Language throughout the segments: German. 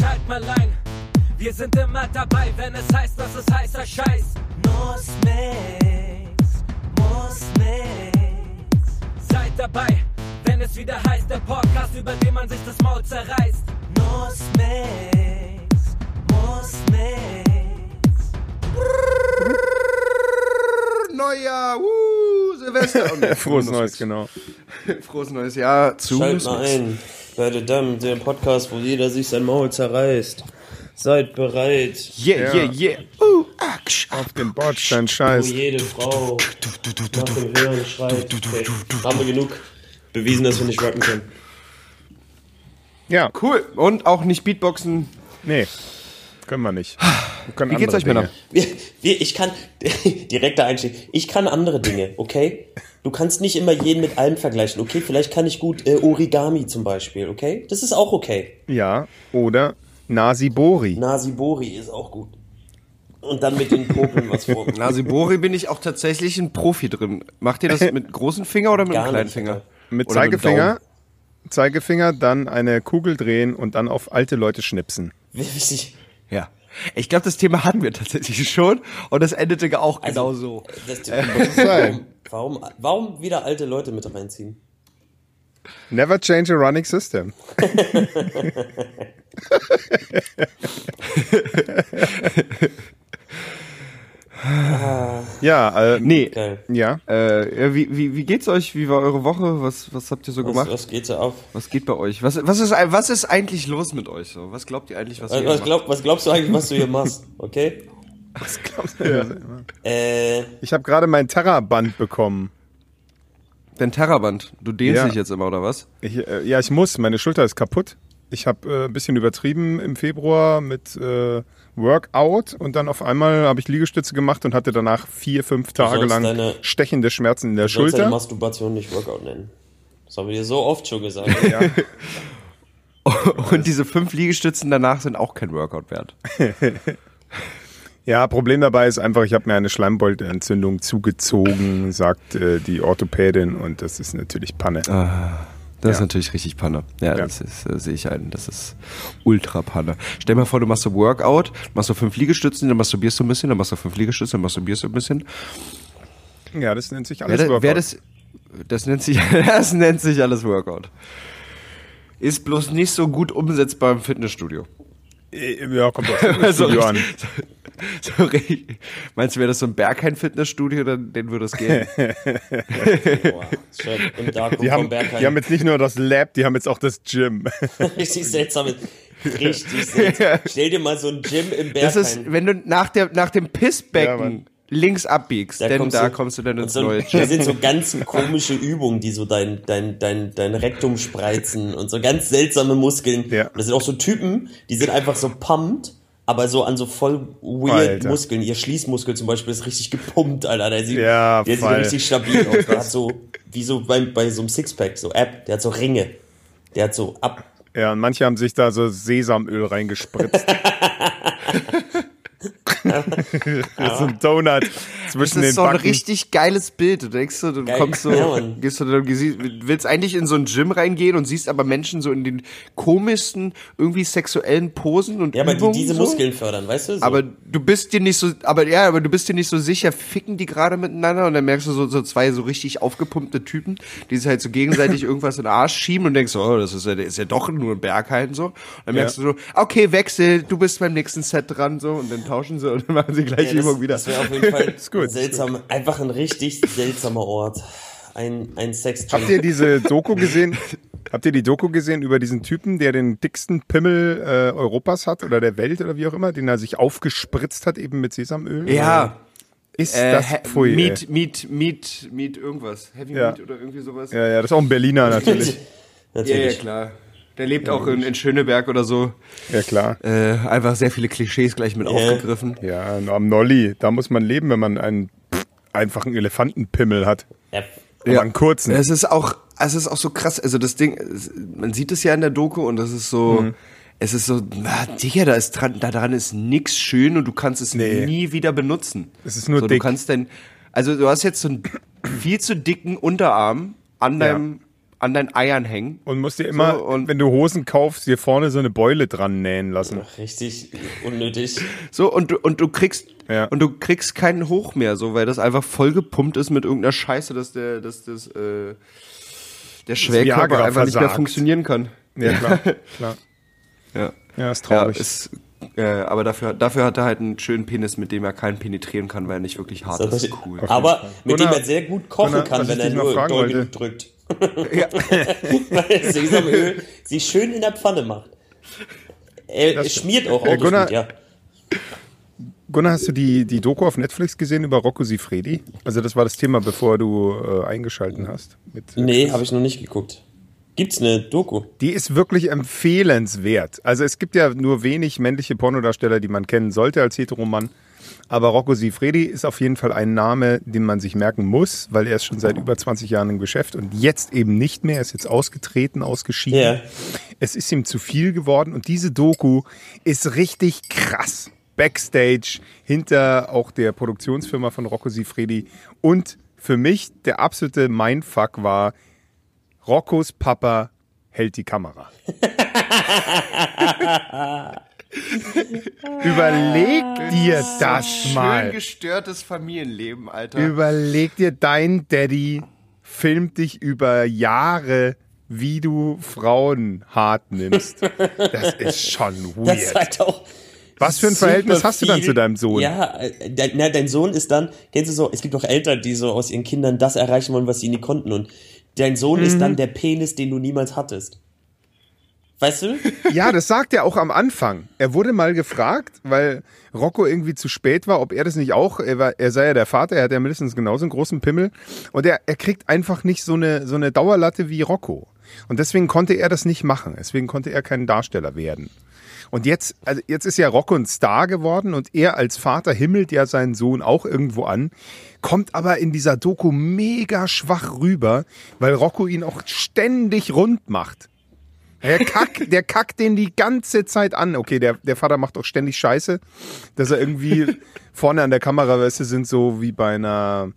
schalt mal ein. Wir sind immer dabei, wenn es heißt, dass es heißer Scheiß. Muss nix, muss nix. Seid dabei, wenn es wieder heißt, der Podcast, über den man sich das Maul zerreißt. Muss nix, muss nix. Neujahr, uh, Silvester. Oh, Frohes Neues, genau. Frohes neues Jahr zu. Schalt mal ein, meine Damen, der Podcast, wo jeder sich sein Maul zerreißt. Seid bereit, Yeah, yeah, yeah. Uh, aksch, Auf den Bordstein, wo scheiß. jede Frau nach dem Hören schreit. Okay. Haben wir genug bewiesen, dass wir nicht rappen können. Ja, Cool. Und auch nicht Beatboxen. nee. Können wir nicht. Wir können Wie geht's euch, Männer? Ich kann, direkter Einstieg, ich kann andere Dinge, okay? Du kannst nicht immer jeden mit allem vergleichen, okay? Vielleicht kann ich gut äh, Origami zum Beispiel, okay? Das ist auch okay. Ja, oder Nasibori. Nasibori ist auch gut. Und dann mit den Popeln was vor. Nasibori bin ich auch tatsächlich ein Profi drin. Macht ihr das mit großen Finger oder mit Gar einem kleinen nicht, Finger? Mit Oder mit dem Zeigefinger, Zeigefinger, dann eine Kugel drehen und dann auf alte Leute schnipsen. Wichtig. Ja. Ich glaube, das Thema hatten wir tatsächlich schon und das endete auch Also, genau so. Das, sein. Warum, warum, wieder alte Leute mit reinziehen? Never change a running system. ja, äh, Nee. Geil. ja. Äh, wie, wie, wie geht's euch? Wie war eure Woche? Was, was habt ihr so Was, gemacht? was geht so auf? Was geht bei euch? Was, was, ist, was ist eigentlich los mit euch? So? Was glaubt ihr eigentlich, was ihr Was, was, macht? glaub, was glaubst du eigentlich, was du hier machst? Okay? Was glaubst du? Äh, Ich habe gerade mein Terra-Band bekommen. Dein Terraband. Du dehnst Ja. dich jetzt immer, oder was? Ich, äh, ja, ich muss. Meine Schulter ist kaputt. Ich habe äh, ein bisschen übertrieben im Februar mit äh, Workout und dann auf einmal habe ich Liegestütze gemacht und hatte danach vier, fünf Tage lang deine- stechende Schmerzen in der du sollst deine Schulter. Masturbation nicht Workout nennen. Das haben wir dir so oft schon gesagt. Und diese fünf Liegestützen danach sind auch kein Workout wert. Ja, Problem dabei ist einfach, ich habe mir eine Schleimbeutelentzündung zugezogen, sagt äh, die Orthopädin und das ist natürlich Panne. Das ist Ja. natürlich richtig Panne. Ja, Ja. das ist, äh, sehe ich ein. Das ist ultra Panne. Stell dir mal vor, du machst so Workout, machst so fünf Liegestützen, dann masturbierst du ein bisschen, dann machst du fünf Liegestützen, dann masturbierst du ein bisschen. Ja, das nennt sich alles Wer, Workout. wer das, das nennt sich, das nennt sich alles Workout. Ist bloß nicht so gut umsetzbar im Fitnessstudio. Äh, ja, kommt das So an. So, richtig- meinst du, wäre das so ein Berghain-Fitnessstudio, dann, den würde es gehen? Boah, schön. Im Darkroom Die haben, Bergheim. die haben jetzt nicht nur das Lab, die haben jetzt auch das Gym. richtig seltsam. Richtig seltsam. Stell dir mal so ein Gym im Bergheim. Das ist, wenn du nach, der, nach dem Ja, Pissbecken Mann. Links abbiegst, denn da kommst du dann ins so, neue Da sind so ganz komische Übungen, die so dein, dein, dein, dein Rektum spreizen und so ganz seltsame Muskeln. Ja. Und das sind auch so Typen, die sind einfach so pumped, aber so an so voll weird Alter. Muskeln. Ihr Schließmuskel zum Beispiel ist richtig gepumpt, Alter. Der sieht, Ja, der sieht richtig stabil aus. Der hat so, wie so bei, bei so einem Sixpack, so App, der hat so Ringe. Der hat so ab, Ja, und manche haben sich da so Sesamöl reingespritzt. so ein Donut Das zwischen ist den so ein Backen. richtig geiles Bild. Du denkst so, du Geil. kommst so, gehst du, du willst eigentlich in so ein Gym reingehen und siehst aber Menschen so in den komischsten, irgendwie sexuellen Posen und ja, aber die Übungen diese so. Muskeln fördern, weißt du? So. Aber du bist dir nicht so, aber ja, aber du bist dir nicht so sicher, ficken die gerade miteinander und dann merkst du so, so zwei so richtig aufgepumpte Typen, die sich halt so gegenseitig irgendwas in den Arsch schieben und denkst so, oh, das ist ja, ist ja doch nur ein Berghain so. Und dann merkst Ja. du so, okay, wechsel, du bist beim nächsten Set dran so und dann tauschen sie und dann machen sie gleich Ja, das, Übung wieder. Das wäre auf jeden Fall gut, seltsam, einfach ein richtig seltsamer Ort. Ein, ein sex Habt ihr diese Doku gesehen? Habt ihr die Doku gesehen über diesen Typen, der den dicksten Pimmel äh, Europas hat oder der Welt oder wie auch immer, den er sich aufgespritzt hat eben mit Sesamöl? Ja, Ist äh, das pfui, Meat, ey. Meat, Meat, Meat irgendwas. Heavy Ja. Meat oder irgendwie sowas. Ja, ja, das ist auch ein Berliner natürlich. Ja, ja, Natürlich. klar. Der lebt auch in, in Schöneberg oder so. Ja, klar. Äh, einfach sehr viele Klischees gleich mit aufgegriffen. Ja, am Nolli, da muss man leben, wenn man einen pff, einfachen Elefantenpimmel hat. Ja, Aber einen kurzen. Es ist auch, es ist auch so krass. Also das Ding, es- man sieht es ja in der Doku und das ist so, Mhm. es ist so, na, Digga, da ist dran, da dran ist nix schön und du kannst es Nee. nie wieder benutzen. Es ist nur so, dick. Du kannst denn, also du hast jetzt so einen viel zu dicken Unterarm an Ja. An deinen Eiern hängen. Und musst dir immer, So, und- wenn du Hosen kaufst, dir vorne so eine Beule dran nähen lassen. Richtig unnötig. So, und du, und du kriegst, Ja. und du kriegst keinen Hoch mehr, so, weil das einfach vollgepumpt ist mit irgendeiner Scheiße, dass der, dass das, äh, der Schwellkörper Viagra einfach nicht mehr versagt. funktionieren kann. Ja, klar. klar. Ja. Ja, ist Ja, traurig. ist, äh, aber dafür, dafür hat er halt einen schönen Penis, mit dem er keinen penetrieren kann, weil er nicht wirklich hart ist. Cool. Aber mit dem er sehr gut kochen Gunnar, kann, wenn er nur doll drückt. Ja. Weil Sesamöl sie schön in der Pfanne macht. Er Das- schmiert auch Äh, ordentlich Gunnar- gut, ja. Gunnar, hast du die, die Doku auf Netflix gesehen über Rocco Sifredi? Also das war das Thema, bevor du äh, eingeschalten hast. Mit, Nee, habe ich noch nicht geguckt. Gibt's eine Doku? Die ist wirklich empfehlenswert. Also es gibt ja nur wenig männliche Pornodarsteller, die man kennen sollte als Heteromann. Aber Rocco Sifredi ist auf jeden Fall ein Name, den man sich merken muss, weil er ist schon seit über 20 Jahren im Geschäft und jetzt eben nicht mehr. Er ist jetzt ausgetreten, ausgeschieden. Ja. Es ist ihm zu viel geworden und diese Doku ist richtig krass. Backstage, hinter auch der Produktionsfirma von Rocco Sifredi. Und für mich der absolute Mindfuck war, Roccos Papa hält die Kamera. Überleg dir das Schön mal. gestörtes Familienleben, Alter. Überleg dir, dein Daddy filmt dich über Jahre, wie du Frauen hart nimmst. Das ist schon Das weird. zeigt auch. Was für ein Verhältnis hast du dann zu deinem Sohn? Ja, äh, dein, na, dein Sohn ist dann, kennst du so, es gibt auch Eltern, die so aus ihren Kindern das erreichen wollen, was sie nie konnten. Und dein Sohn ist Mhm. dann der Penis, den du niemals hattest. Weißt du? Ja, das sagt er auch am Anfang. Er wurde mal gefragt, weil Rocco irgendwie zu spät war, ob er das nicht auch, er, war, er sei ja der Vater, er hat ja mindestens genauso einen großen Pimmel und er, er kriegt einfach nicht so eine, so eine Dauerlatte wie Rocco. Und deswegen konnte er das nicht machen. Deswegen konnte er kein Darsteller werden. Und jetzt, also jetzt ist ja Rocco ein Star geworden und er als Vater himmelt ja seinen Sohn auch irgendwo an, kommt aber in dieser Doku mega schwach rüber, weil Rocco ihn auch ständig rund macht. Der kackt, der kackt den die ganze Zeit an. Okay, der, der Vater macht auch ständig Scheiße, dass er irgendwie vorne an der Kamera, weißt du, sind so wie bei einer,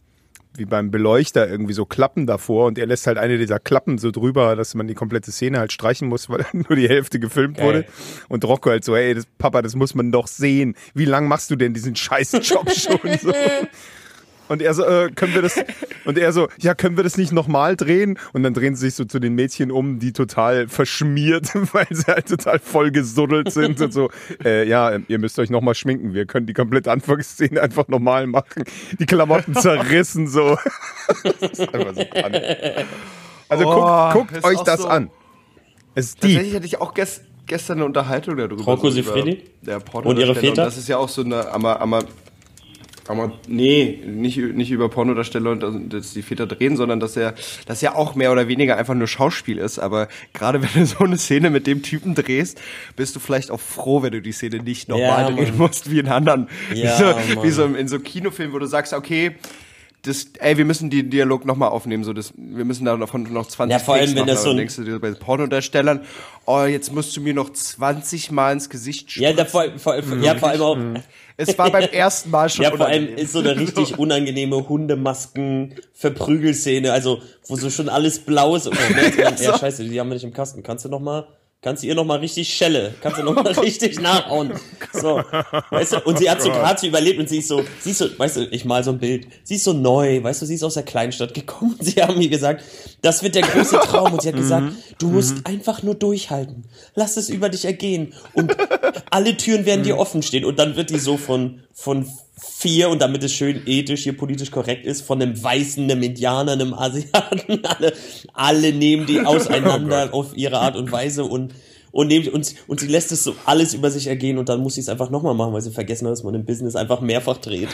wie beim Beleuchter irgendwie so Klappen davor und er lässt halt eine dieser Klappen so drüber, dass man die komplette Szene halt streichen muss, weil nur die Hälfte gefilmt Geil. wurde. Und Rocco halt so, ey, das, Papa, das muss man doch sehen. Wie lang machst du denn diesen scheiß Job schon so? Und er so, äh, können wir das, und er so, ja, können wir das nicht nochmal drehen? Und dann drehen sie sich so zu den Mädchen um, die total verschmiert, weil sie halt total voll gesuddelt sind und so, äh, ja, ihr müsst euch nochmal schminken, wir können die komplette Anfangsszene einfach nochmal machen. Die Klamotten zerrissen so. Das ist einfach so an. Also Oh, guckt, guckt euch das so- an. Es ist deep. Tatsächlich hatte ich auch gest, gestern eine Unterhaltung darüber. Siffredi? Der Und ihre Väter? das ist ja auch so eine, aber, aber, aber nee, nicht, nicht über Pornodarsteller und dass- die Väter drehen, sondern dass er, dass ja auch mehr oder weniger einfach nur Schauspiel ist. Aber gerade wenn du so eine Szene mit dem Typen drehst, bist du vielleicht auch froh, wenn du die Szene nicht nochmal Ja, drehen musst wie in anderen. Ja, wie so, wie so in so Kinofilmen, wo du sagst, okay, das, ey, wir müssen den Dialog nochmal aufnehmen, so das, wir müssen da davon noch 20 Ja, vor allem, Takes wenn das so ein- denkst du dir bei Pornodarstellern, oh, jetzt musst du mir noch 20 Mal ins Gesicht spritzen. Ja, da vor, vor, ja, vor allem auch. Es war beim ersten Mal schon Ja, vor allem unangenehm. ist so eine richtig unangenehme Hundemasken Verprügelszene, also wo so schon alles blau ist und man merkt ja scheiße, die haben wir nicht im Kasten. Kannst du noch mal kannst du ihr noch mal richtig Schelle, kannst du noch mal richtig nachhauen. So, weißt du, und sie hat so gerade so überlebt und sie ist so, sie ist so, weißt du, ich mal so ein Bild. Sie ist so neu, weißt du, sie ist aus der Kleinstadt gekommen. Sie haben mir gesagt, das wird der große Traum und sie hat gesagt, du musst einfach nur durchhalten. Lass es über dich ergehen und alle Türen werden dir offen stehen und dann wird die so von von vier und damit es schön ethisch hier politisch korrekt ist, von einem Weißen, einem Indianer, einem Asiaten, alle, alle nehmen die auseinander auf ihre Art und Weise und und, nehmen, und, und sie lässt es so alles über sich ergehen und dann muss sie es einfach nochmal machen, weil sie vergessen hat, dass man im Business einfach mehrfach dreht.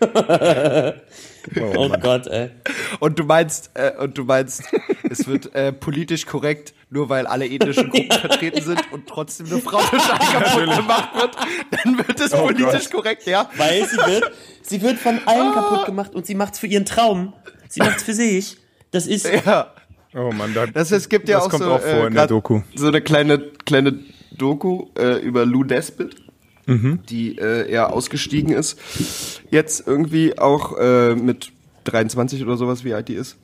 oh Gott, ey. Und du meinst, äh, und du meinst, es wird äh, politisch korrekt, nur weil alle ethnischen Gruppen vertreten sind und trotzdem eine Frau kaputt gemacht wird, dann wird es politisch korrekt, ja. Weil sie wird, sie wird von allen kaputt gemacht und sie macht's für ihren Traum. Sie macht's für sich. Das ist, Ja. Oh Mann, da, Das es gibt ja das auch kommt so, auch vor äh, in der grad Doku. so eine kleine kleine Doku äh, über Lou Despit, Mhm. die äh, eher ausgestiegen ist. Jetzt irgendwie auch äh, mit 23 oder sowas, wie alt die ist.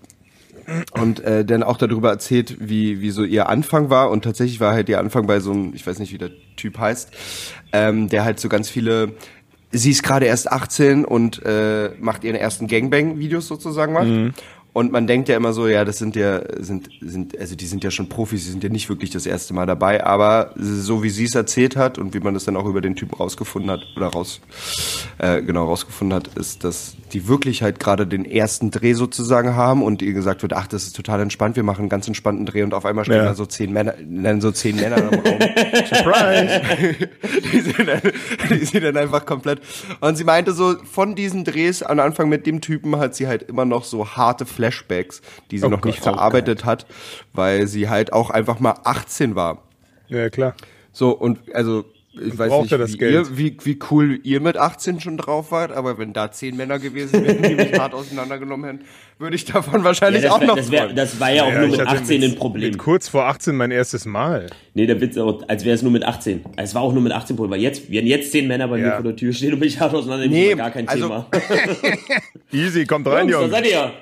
Und äh, dann auch darüber erzählt, wie, wie so ihr Anfang war. Und tatsächlich war halt ihr Anfang bei so einem, ich weiß nicht, wie der Typ heißt, ähm, der halt so ganz viele. Sie ist gerade erst 18 und äh, macht ihren ersten Gangbang-Videos sozusagen macht. Und man denkt ja immer so, ja, das sind ja, sind, sind, also die sind ja schon Profis, die sind ja nicht wirklich das erste Mal dabei, aber so wie sie es erzählt hat und wie man das dann auch über den Typen rausgefunden hat, oder raus, äh, genau, rausgefunden hat, ist, dass die wirklich halt gerade den ersten Dreh sozusagen haben und ihr gesagt wird, ach, das ist total entspannt, wir machen einen ganz entspannten Dreh und auf einmal stehen Ja. da so zehn Männer, dann so zehn Männer im Raum. Surprise! die, sind dann, die sind dann einfach komplett. Und sie meinte so, von diesen Drehs am Anfang mit dem Typen hat sie halt immer noch so harte Flashbacks, die sie Oh noch Gott, nicht oh verarbeitet hat, weil sie halt auch einfach mal 18 war. ja, klar. So, und also, ich weiß brauchte nicht, das wie, Geld. Ihr, wie, wie cool ihr mit 18 schon drauf wart, aber wenn da zehn Männer gewesen wären, die mich hart auseinandergenommen hätten, würde ich davon wahrscheinlich Ja, auch wär, noch das, wär, das war ja auch Ja, nur mit hatte 18 mit- ein Problem. Mit kurz vor 18 mein erstes Mal. Nee, der Witz, auch, als wäre es nur mit 18. Es war auch nur mit 18 Problem, weil jetzt, wenn jetzt zehn Männer bei mir Ja. vor der Tür stehen und mich hart auseinander, Nee, gar kein also- Thema. Easy, kommt rein, Jungs, da Jungs. seid ihr.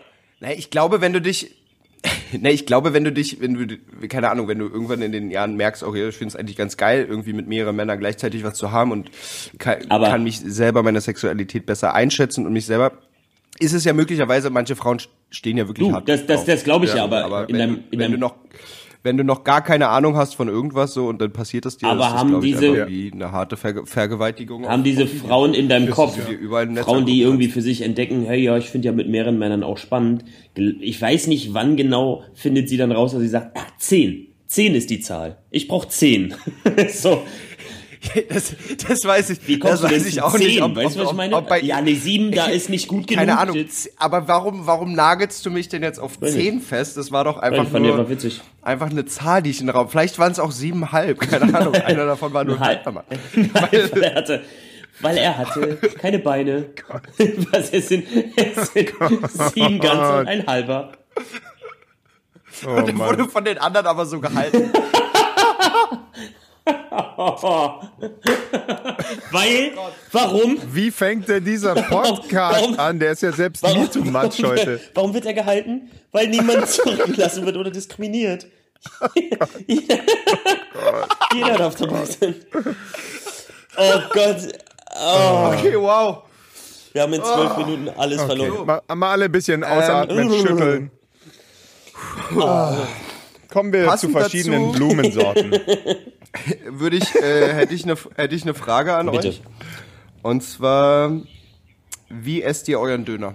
Na, ich glaube, wenn du dich, na, ich glaube, wenn du dich, wenn du, keine Ahnung, wenn du irgendwann in den Jahren merkst, okay, ich finde es eigentlich ganz geil, irgendwie mit mehreren Männern gleichzeitig was zu haben und kann, Aber- kann mich selber meine Sexualität besser einschätzen und mich selber, ist es ja möglicherweise, manche Frauen stehen ja wirklich Du, hart. das- das- das glaub ich ja, aber in wenn, deinem- du, in wenn du deinem- noch, wenn du noch gar keine Ahnung hast von irgendwas so und dann passiert das dir, Aber das ist, haben ich, diese- wie eine harte Verge Vergewaltigung. Haben diese Frauen in deinem Kopf, Frauen, die irgendwie für sich entdecken, hey, ja, ich finde ja mit mehreren Männern auch spannend. Ich weiß nicht, wann genau findet sie dann raus, dass sie sagt, ah, zehn. Zehn ist die Zahl. Ich brauche zehn. so, das, das weiß ich, wie kommst das du weiß ich auch zehn? nicht. Ob, weißt du, was ich meine? ob bei, ja, ne, sieben, da ist nicht gut genug. Keine Ahnung. Jetzt- Aber warum, warum nagelst du mich denn jetzt auf Weiß 10 fest? Das war doch einfach nur einfach witzig. einfach eine Zahl, die ich in den Raum. Vielleicht waren es auch siebenhalb. Keine Ahnung. Einer davon war nur ein Halb. Halbhammer. weil er hatte, weil er hatte keine Beine. Was es sind, es sind sieben ganze und ein halber. Oh, Der Mann. wurde von den anderen aber so gehalten. Weil, warum? Wie fängt denn dieser Podcast Warum- an? Der ist ja selbst mir too much heute. Warum wird er gehalten? Weil niemand zurückgelassen wird oder diskriminiert. Jeder darf dabei sein. Oh Gott. Oh, Okay, wow. wir haben in zwölf Minuten alles verloren. Mal, mal alle ein bisschen ausatmen, Ähm. schütteln. Kommen wir zu Passend verschiedenen dazu- Blumensorten. Würde ich, äh, hätte ich eine, hätte ich eine Frage an Bitte. euch. Und zwar, wie esst ihr euren Döner?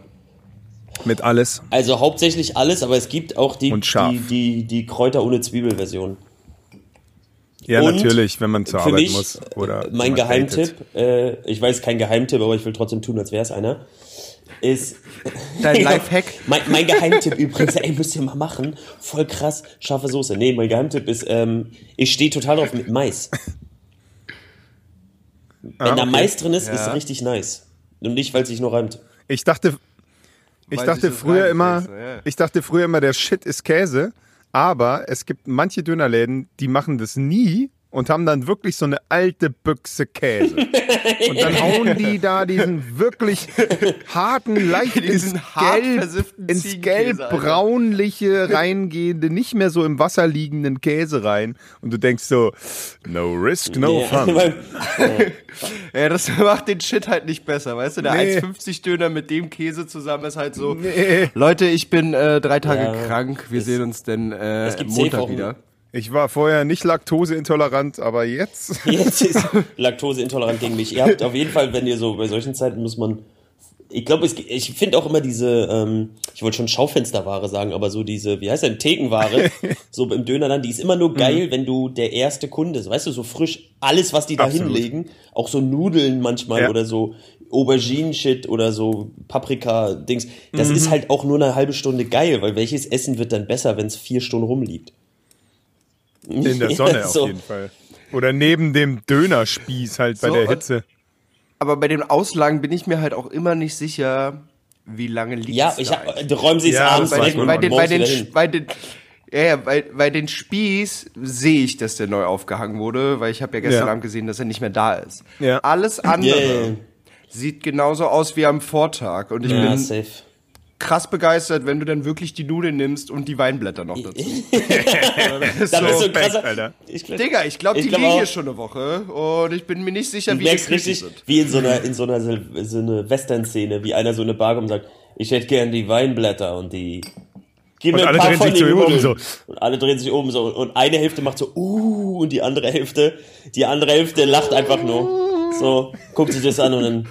Mit alles. Also hauptsächlich alles, aber es gibt auch die, die, die, die Kräuter ohne Zwiebel-Version. Ja, Und natürlich, wenn man zur Für Arbeit mich, muss. Oder mein. Geheimtipp, äh, ich weiß kein Geheimtipp, aber ich will trotzdem tun, als wäre es einer, ist Dein Lifehack? Mein, mein Geheimtipp übrigens, ey, müsst ihr mal machen. Voll krass, scharfe Soße. Nee, mein Geheimtipp ist, ähm, ich stehe total drauf mit Mais. Wenn Ah, da okay. Mais drin ist, Ja. ist richtig nice. Und nicht, weil es sich nur reimt. Ich dachte, ich Weil dachte früher immer, so, ja. ich dachte früher immer, der Shit ist Käse. Aber es gibt manche Dönerläden, die machen das nie und haben dann wirklich so eine alte Büchse Käse. Und dann hauen die da diesen wirklich harten, leicht ins hart Gelb, ins gelb-braunliche reingehende, nicht mehr so im Wasser liegenden Käse rein. Und du denkst so, no risk, no Ja, fun. Ja, das macht den Shit halt nicht besser, weißt du? Der Nee. 1,50 Döner mit dem Käse zusammen ist halt so. Nee. Leute, ich bin äh, drei Tage Ja, krank. Wir sehen uns denn äh, es gibt safe Montag wieder. Ich war vorher nicht laktoseintolerant, aber jetzt. Jetzt ist Laktoseintolerant gegen mich. Ihr habt auf jeden Fall, wenn ihr so bei solchen Zeiten muss man. Ich glaube, ich finde auch immer diese, ähm, ich wollte schon Schaufensterware sagen, aber so diese, wie heißt denn, Thekenware, so im Dönerland, die ist immer nur geil, wenn du der erste Kunde, weißt du, so frisch, alles, was die da Absolut. hinlegen, auch so Nudeln manchmal Ja. oder so Auberginen-Shit oder so Paprika-Dings, das ist halt auch nur eine halbe Stunde geil, weil welches Essen wird dann besser, wenn es vier Stunden rumliegt? In der Sonne So. auf jeden Fall. Oder neben dem Dönerspieß halt bei So, der Hitze. Aber bei den Auslagen bin ich mir halt auch immer nicht sicher, wie lange liegt Ja, es ich da hab, eigentlich. räumen sie es Ja, abends das bei den, bei den, bei den, bei den, ja, ja, bei, bei den Spieß sehe ich, dass der neu aufgehangen wurde, weil ich habe ja gestern Ja. Abend gesehen, dass er nicht mehr da ist. Ja. Alles andere Ja, ja, ja. sieht genauso aus wie am Vortag und ich Ja, bin safe. Krass begeistert, wenn du dann wirklich die Nudeln nimmst und die Weinblätter noch dazu. Das ist so ein Respekt, krasser, Alter. Ich glaub, Digga, ich glaube, die glaub liegen hier schon eine Woche und ich bin mir nicht sicher, wie die richtig, sind. wie in so einer, in so einer, so eine Western-Szene, wie einer so eine Bar kommt und sagt, ich hätte gern die Weinblätter und die, gib Und mir ein alle paar drehen sich um so. Und alle drehen sich um so. Und eine Hälfte macht so, uh, und die andere Hälfte, die andere Hälfte lacht einfach nur. So, guckt sich das an und dann,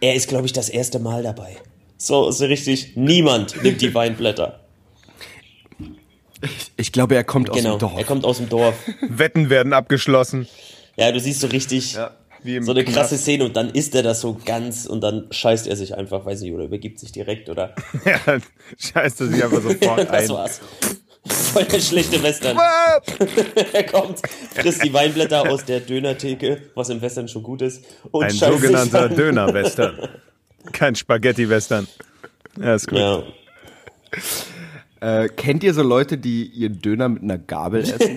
er ist, glaube ich, das erste Mal dabei. So, so richtig, niemand nimmt die Weinblätter. Ich glaube, er kommt aus Genau, dem Dorf. er kommt aus dem Dorf. Wetten werden abgeschlossen. Ja, du siehst so richtig, Wie im so eine Knast. krasse Szene und dann isst er das so ganz und dann scheißt er sich einfach, weiß nicht, oder übergibt sich direkt oder Ja, scheißt er sich einfach sofort das ein. war's. Voll der schlechte Western. er kommt, frisst die Weinblätter aus der Dönertheke, was im Western schon gut ist, und Ein sogenannter Döner-Western. Kein Spaghetti-Western. Ja, ist gut. Ja. Äh, kennt ihr so Leute, die ihren Döner mit einer Gabel essen?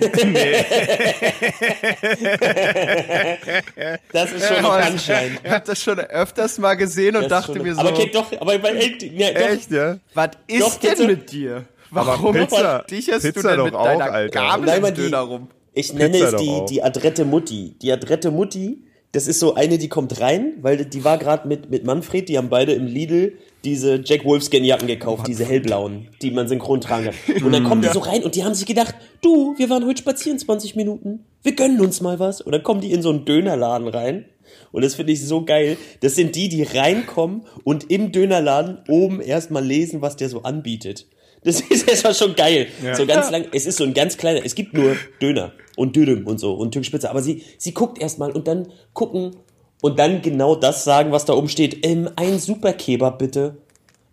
Das ist schon ein Punchline. Ich habe das schon öfters mal gesehen und Das dachte schon- mir so, aber okay, doch, aber bei, ja, doch, Echt, ja? was ist Doch, denn bitte. mit dir? Warum Pizza- du Pizza denn doch mit auch, deiner Alter. Gabel Nein, im Döner rum? Ich nenne Pizza es die, die adrette Mutti. Die adrette Mutti, das ist so eine, die kommt rein, weil die war gerade mit, mit Manfred, die haben beide im Lidl diese Jack Wolfskin Jacken gekauft, diese hellblauen, die man synchron tragen kann. Und dann kommen die so rein und die haben sich gedacht, du, wir waren heute spazieren 20 Minuten, wir gönnen uns mal was. Und dann kommen die in so einen Dönerladen rein. Und das finde ich so geil. Das sind die, die reinkommen und im Dönerladen oben erstmal lesen, was der so anbietet. Das ist erstmal schon geil. So ganz lang. Es ist so ein ganz kleiner. Es gibt nur Döner und Dürüm und so und türkisch Pizza. Aber sie, sie guckt erstmal und dann gucken und dann genau das sagen, was da oben steht. Ähm, ein Super Kebab bitte.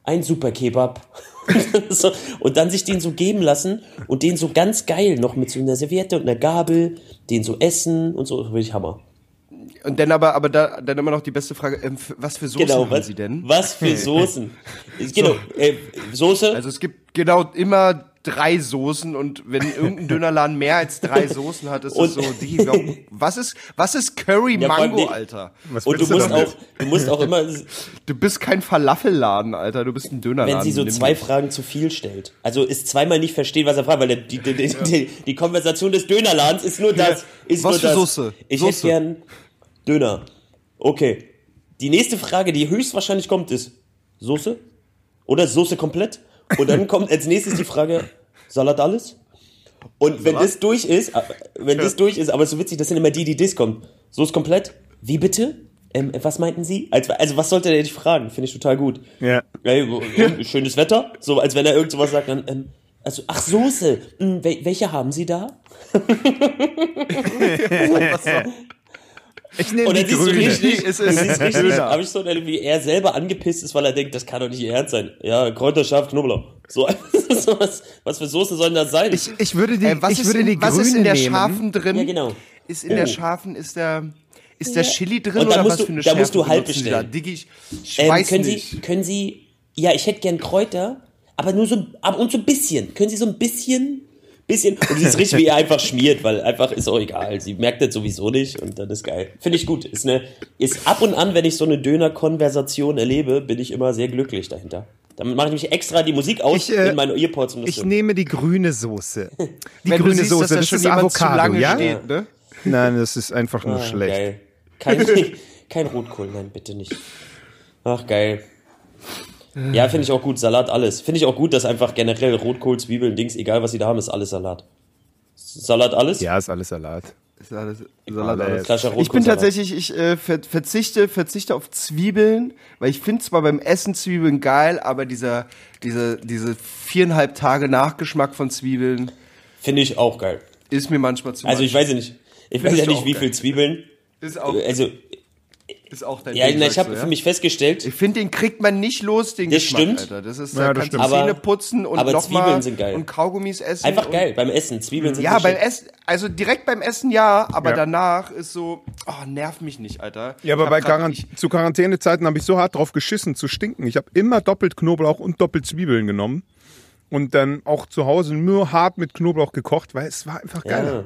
Ein Super Kebab. so, und dann sich den so geben lassen und den so ganz geil noch mit so einer Serviette und einer Gabel, den so essen und so. Das finde ich Hammer. Und dann aber, aber da, dann immer noch die beste Frage, ähm, was für Soßen Genau, haben was, sie denn? was für Soßen. genau, äh, Soße. Also es gibt genau immer drei Soßen und wenn irgendein Dönerladen mehr als drei Soßen hat, ist es so, warum, was ist, was ist Curry Ja, Mango, die- Alter? Was und du musst damit? auch, du musst auch immer, Du bist kein Falafelladen, Alter, du bist ein Dönerladen. wenn sie so Nimm zwei. Fragen zu viel stellt. Also ist zweimal nicht verstehen, was er fragt, weil der, die, die, die, die, die Konversation des Dönerladens ist nur das. Ist Was nur für das. Soße? Ich Soße. hätte gern Döner. Okay. Die nächste Frage, die höchstwahrscheinlich kommt, ist Soße? Oder Soße komplett? Und dann kommt als nächstes die Frage, Salat alles? Und wenn das durch ist, äh, wenn das durch ist, aber so witzig, das sind immer die, die das kommt. Soße komplett? Wie bitte? Ähm, was meinten Sie? Also, also was sollte der dich fragen? Finde ich total gut. Ja. Ey, wo- wo- schönes Wetter? So, als wenn er irgend sowas sagt, dann, ähm, also, ach, Soße. Hm, wel welche haben Sie da? Ich nehme Und die dann siehst du grüne. richtig, Es du ist siehst richtig, Döner. habe ich so, wie er selber angepisst ist, weil er denkt, das kann doch nicht ihr Ernst sein. Ja, Kräuter, scharf, Knoblauch. So, so was, was für Soßen sollen das sein? Ich, ich würde die, Äh, was ich ist, würde in, die was grüne ist in der nehmen. scharfen drin? ja, genau. Ist in der Oh. scharfen, ist der, ist der Chili drin oder musst was du- für eine da musst du halb bestellen. Da? Digi, ich, ich Ähm, weiß können nicht. Sie, können Sie, ja, ich hätte gern Kräuter, aber nur so, aber und so ein bisschen. Können Sie so ein bisschen, bisschen, und sie ist richtig, wie er einfach schmiert, weil einfach ist auch egal. Sie merkt das sowieso nicht und dann ist geil. Finde ich gut. Ist eine, ist ab und an, wenn ich so eine Döner-Konversation erlebe, bin ich immer sehr glücklich dahinter. Dann mache ich mich extra die Musik aus Ich, äh, in meine Earpods um das Ich zu- nehme die grüne Soße. Die Wenn grüne siehst, Soße, dass da das schon ist Avocado, lange ja? steht, ne? Nein, das ist einfach nur Ah, schlecht. Geil. Kein, kein Rotkohl, nein, bitte nicht. Ach, geil. Ja, finde ich auch gut. Salat, alles. Finde ich auch gut, dass einfach generell Rotkohl, Zwiebeln, Dings, egal was sie da haben, ist alles Salat. Salat, alles? Ja, ist alles Salat. Ist alles, ist Alles. alles. Ich bin tatsächlich, ich äh, ver verzichte, verzichte auf Zwiebeln, weil ich finde zwar beim Essen Zwiebeln geil, aber dieser, dieser, diese viereinhalb Tage Nachgeschmack von Zwiebeln Finde ich auch geil. ist mir manchmal zu Also ich weiß ja nicht. Ich weiß ja nicht, wie geil? viel Zwiebeln. ist auch, Also, ist auch dein ja, Ding, na, ich habe du, für ja? mich festgestellt, Ich finde, den kriegt man nicht los, den Das Geschmack, stimmt. Alter. Das ist, Ja, da das kannst du stimmt. Zähne Aber- putzen und aber Zwiebeln sind geil. und Kaugummis essen. einfach geil. Beim Essen, Zwiebeln sind Ja, beim. Essen, also direkt beim Essen ja, aber Ja. danach ist so, oh, nerv mich nicht, Alter. Ja, aber bei Quarant ich- zu Quarantänezeiten habe ich so hart drauf geschissen zu stinken. Ich habe immer doppelt Knoblauch und doppelt Zwiebeln genommen und dann auch zu Hause nur hart mit Knoblauch gekocht, weil es war einfach geiler.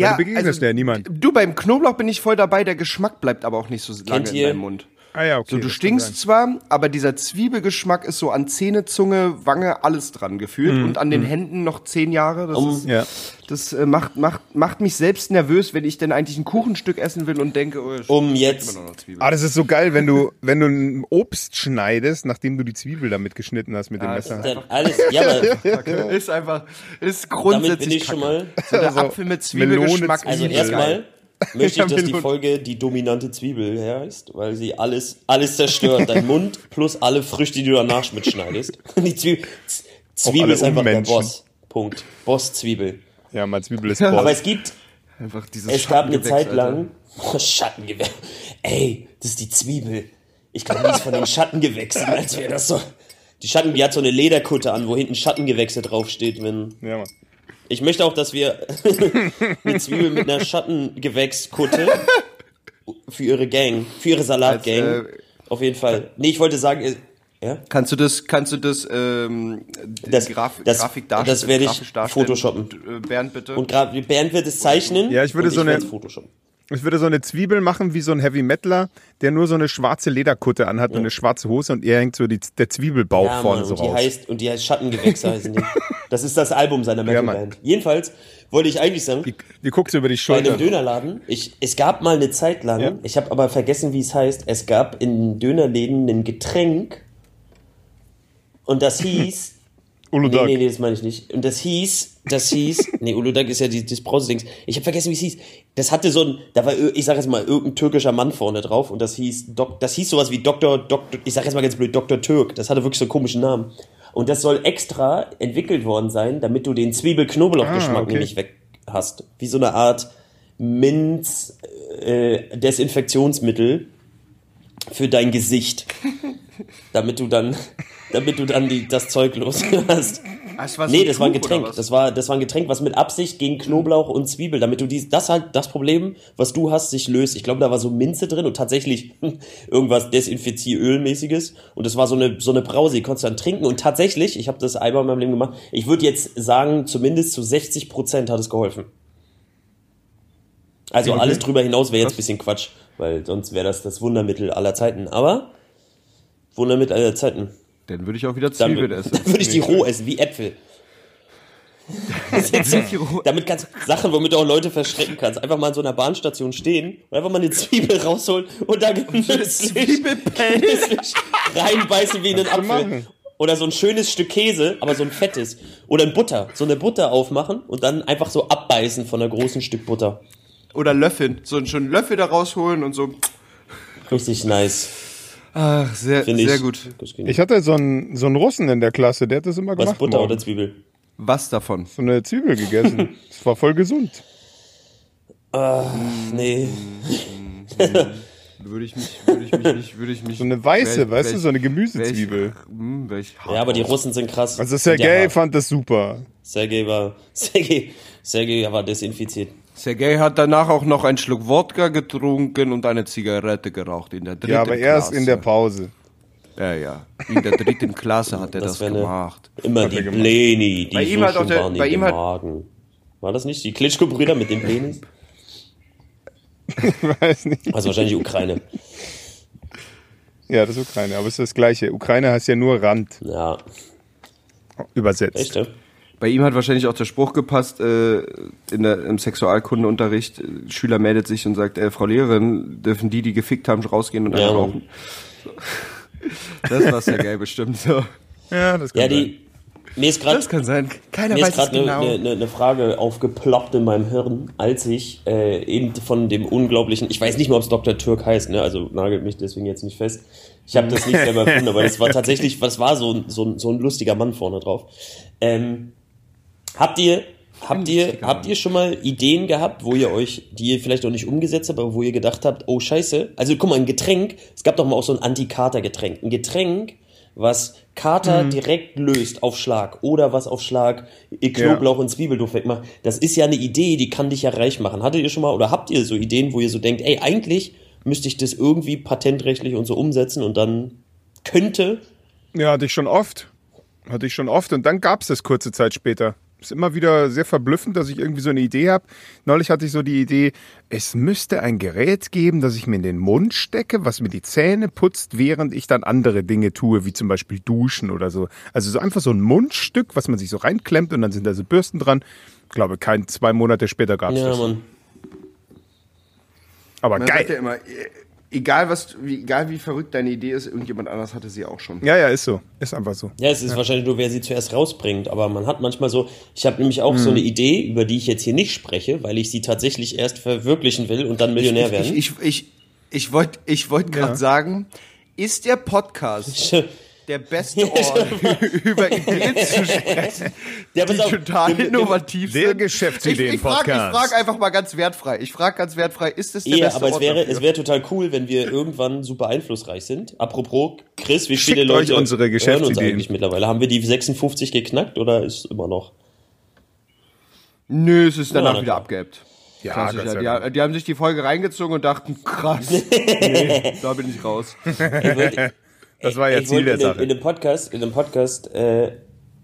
Ja. du begegnest ja niemand. Du, beim Knoblauch bin ich voll dabei, der Geschmack bleibt aber auch nicht so lange in ihr- deinem Mund. Ah ja, okay. So, du stinkst zwar, aber dieser Zwiebelgeschmack ist so an Zähne, Zunge, Wange, alles dran gefühlt Mhm. und an den Händen noch zehn Jahre. Das, Um- ist, Ja. das äh, macht, macht, macht mich selbst nervös, wenn ich denn eigentlich ein Kuchenstück essen will und denke, oh, Um jetzt- immer noch nach Zwiebeln. Ah, das ist so geil, wenn du, wenn du ein Obst schneidest, nachdem du die Zwiebel damit geschnitten hast mit dem Ah, Messer. Dann alles, ja, aber ist einfach, ist damit grundsätzlich bin ich schon mal. So der Also, Apfel mit Melone, Zwiebelgeschmack. Also erstmal möchte ich, dass die. Folge die dominante Zwiebel heißt, weil sie alles, alles zerstört. Dein Mund plus alle Früchte, die du danach mitschneidest. Die Zwiebel, Zwiebel ist einfach der Unmenschen. Boss. Punkt. Boss-Zwiebel. Ja, mal Zwiebel ist Aber Boss. es gibt, Einfach dieses es gab eine Zeit lang, oh, Schattengewächs. Ey, das ist die Zwiebel. Ich glaube, die ist von den Schattengewächsen, als wäre das so. Die Schatten, die hat so eine Lederkutte an, wo hinten Schattengewächse draufsteht, wenn, Ja, Mann. Ich möchte auch, dass wir eine Zwiebel mit einer Schattengewächskutte für ihre Gang, für ihre Salatgang. Äh, auf jeden Fall. Nee, ich wollte sagen, äh, ja, Kannst du das, kannst du das, ähm, Das- Graf das- Grafik darstellen? das werde ich photoshoppen. Äh, Bernd, bitte. und Bernd wird es zeichnen. Ja, ich würde so eine- werd's Photoshoppen. Ich würde so eine Zwiebel machen wie so ein Heavy Metaler, der nur so eine schwarze Lederkutte anhat und eine schwarze Hose und er hängt so die, der Zwiebelbauch Ja, vorne Mann, so und die raus. heißt und die heißt Schattengewächse heißen die. Das ist das Album seiner Ja. Metalband. Jedenfalls wollte ich eigentlich sagen, die, die guckst du über die bei einem Schulter. Dönerladen, ich, es gab mal eine Zeit lang, Ja. ich habe aber vergessen, wie es heißt, es gab in Dönerläden ein Getränk und das hieß Nee, Uludag. nee, nee, das meine ich nicht. Und das hieß, das hieß, nee, Uludag ist ja die, das Brausedings. Ich habe vergessen, wie es hieß. Das hatte so ein, da war, ich sag jetzt mal, irgendein türkischer Mann vorne drauf und das hieß, Dok, das hieß sowas wie Doktor, Doktor, ich sag jetzt mal ganz blöd, Doktor Türk. Das hatte wirklich so einen komischen Namen. Und das soll extra entwickelt worden sein, damit du den Zwiebel-Knoblauch-Geschmack Ah, okay. nämlich weg hast. Wie so eine Art Minz, äh, für dein Gesicht. damit du dann, damit du dann die, das Zeug los hast. Ah, es war so Nee, das war ein Getränk. Das war, das war ein Getränk, was mit Absicht gegen Knoblauch und Zwiebel, damit du dies, das halt, das Problem, was du hast, sich löst. Ich glaube, da war so Minze drin und tatsächlich irgendwas Desinfizierölmäßiges. Und das war so eine, so eine Brause, die konntest du dann trinken. Und tatsächlich, ich habe das einmal in meinem Leben gemacht, ich würde jetzt sagen, zumindest zu 60 Prozent hat es geholfen. Also Okay. alles drüber hinaus wäre jetzt ein bisschen Quatsch, weil sonst wäre das das Wundermittel aller Zeiten. Aber Wundermittel aller Zeiten. Dann würde ich auch wieder Dann, Zwiebeln dann essen. würde ich die roh essen, wie Äpfel. Damit kannst du Sachen, womit du auch Leute verschrecken kannst. Einfach mal an so einer Bahnstation stehen und einfach mal eine Zwiebel rausholen und da genüsslich, genüsslich reinbeißen wie in einen Apfel. Oder so ein schönes Stück Käse, aber so ein fettes. Oder ein Butter. So eine Butter aufmachen und dann einfach so abbeißen von einem großen Stück Butter. Oder Löffeln. So einen schönen Löffel da rausholen und so. Richtig nice. Ach, sehr, Finde ich. sehr gut. Ich hatte so einen, so einen Russen in der Klasse, der hat das immer Was, gemacht. Butter morgens. oder Zwiebel? Was davon? So eine Zwiebel gegessen. Das war voll gesund. Nee. Würde ich mich, würde ich mich nicht, würde ich mich. So eine weiße, wär ich- weißt du, so eine Gemüsezwiebel. wär ich Ja, aber die Russen sind krass. Also ja Sergei hart. fand das super. Sergei war, Sergei, Sergei war desinfiziert. Sergei hat danach auch noch einen Schluck Wodka getrunken und eine Zigarette geraucht in der dritten Ja, aber erst Klasse. in der Pause. Ja, ja. In der dritten Klasse hat er das, ne- gemacht. Immer die gemacht. Pläni, die Bei ihm hat auch der- bei ihm hat- Magen. War das nicht? Die Klitschko-Brüder mit den Plänis? Ich weiß nicht. Also wahrscheinlich Ukraine. Ja, das ist Ukraine, aber es ist das Gleiche. Ukraine heißt ja nur Rand Ja, übersetzt. echt, ja? Bei ihm hat wahrscheinlich auch der Spruch gepasst, äh, in der, im Sexualkundeunterricht, äh, Schüler meldet sich und sagt, äh, Frau Lehrerin, dürfen die, die gefickt haben, rausgehen und Ja, rauchen? Das war Sergei bestimmt so. Ja, das kann Ja, sein. die, mir ist gerade Das kann sein. Keiner Mir ist weiß es gerade eine genau. ne, ne, ne Frage aufgeploppt in meinem Hirn, als ich äh, eben von dem unglaublichen, ich weiß nicht mehr, ob es Dr. Türk heißt, ne? also nagelt mich deswegen jetzt nicht fest. Ich habe das nicht selber erfunden, aber das war tatsächlich, was war so, ein- so, ein- so ein lustiger Mann vorne drauf. Ähm, habt ihr, habt ihr, habt ihr schon mal Ideen gehabt, wo ihr euch, die ihr vielleicht noch nicht umgesetzt habt, aber wo ihr gedacht habt, oh Scheiße, also guck mal, ein Getränk, es gab doch mal auch so ein Anti-Kater-Getränk, ein Getränk, was Kater direkt löst auf Schlag oder was auf Schlag ihr Knoblauch und Zwiebelduft wegmacht. Das ist ja eine Idee, die kann dich ja reich machen. Hattet ihr schon mal oder habt ihr so Ideen, wo ihr so denkt, ey, eigentlich müsste ich das irgendwie patentrechtlich und so umsetzen und dann könnte Ja, hatte ich schon oft. Hatte ich schon oft. Und dann gab es das kurze Zeit später. Ist immer wieder sehr verblüffend, dass ich irgendwie so eine Idee habe. Neulich hatte ich so die Idee, es müsste ein Gerät geben, das ich mir in den Mund stecke, was mir die Zähne putzt, während ich dann andere Dinge tue, wie zum Beispiel duschen oder so. Also so einfach so ein Mundstück, was man sich so reinklemmt und dann sind da so Bürsten dran. Ich glaube, kein zwei Monate später gab es Ja, das. Mann. Aber Man sagt ja geil. immer, egal was, wie, egal wie verrückt deine Idee ist, irgendjemand anders hatte sie auch schon. Ja, ja, ist so. Ist einfach so. Ja, es ist wahrscheinlich nur, wer sie zuerst rausbringt. Aber man hat manchmal so, ich habe nämlich auch so eine Idee, über die ich jetzt hier nicht spreche, weil ich sie tatsächlich erst verwirklichen will und dann Millionär werden. Ich, ich, ich, ich wollte ich wollt gerade Ja. sagen, ist der Podcast der beste Ort, über Ideen zu sprechen, Ja, die auf, total wir- innovativ Der sind? Geschäftsideen-Podcast. Ich, ich frage frag einfach mal ganz wertfrei. Ich frage ganz wertfrei, ist es der Ja, beste aber es Ort wäre, dafür? es wäre total cool, wenn wir irgendwann super einflussreich sind. Apropos, Chris, wie Schickt viele euch Leute unsere hören uns Geschäftsideen. eigentlich mittlerweile? Haben wir die 56 geknackt oder ist immer noch? Nö, es ist danach Ja, wieder abgeebbt. Ja, sei die, die haben sich die Folge reingezogen und dachten, krass, nee, da bin ich raus. Ich wollte- Das war ja ich Ziel der in, dem- Sache. in dem Podcast, in dem Podcast, äh,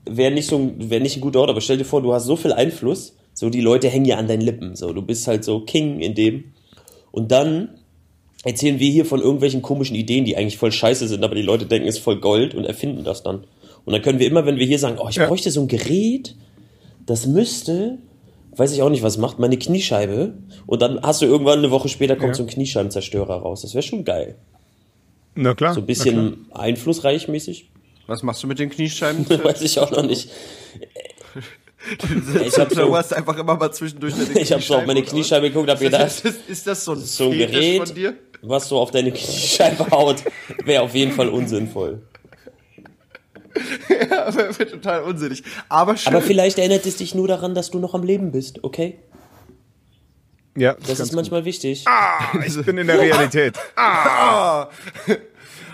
wäre nicht so, ein- wäre nicht ein guter Ort, aber stell dir vor, du hast so viel Einfluss, so die Leute hängen ja an deinen Lippen, so du bist halt so King in dem. Und dann erzählen wir hier von irgendwelchen komischen Ideen, die eigentlich voll scheiße sind, aber die Leute denken, es ist voll Gold und erfinden das dann. Und dann können wir immer, wenn wir hier sagen, oh, ich Ja. bräuchte so ein Gerät, das müsste, weiß ich auch nicht, was macht, meine Kniescheibe. Und dann hast du irgendwann eine Woche später kommt Ja. so ein Kniescheibenzerstörer raus. Das wäre schon geil. Na klar. So ein bisschen einflussreich mäßig. Was machst du mit den Kniescheiben? Weiß ich auch noch nicht. Ich hab du so, hast einfach immer mal zwischendurch deine ich hab so auf meine? Kniescheibe geguckt, hab gedacht, Ist das, ist das so ein, so ein Gerät, von dir? was so auf deine Kniescheibe haut, wäre auf jeden Fall unsinnvoll. Ja, wird total unsinnig. Aber schön. Aber vielleicht erinnert es dich nur daran, dass du noch am Leben bist, okay? Ja, Das ist manchmal wichtig. ich bin in der Realität.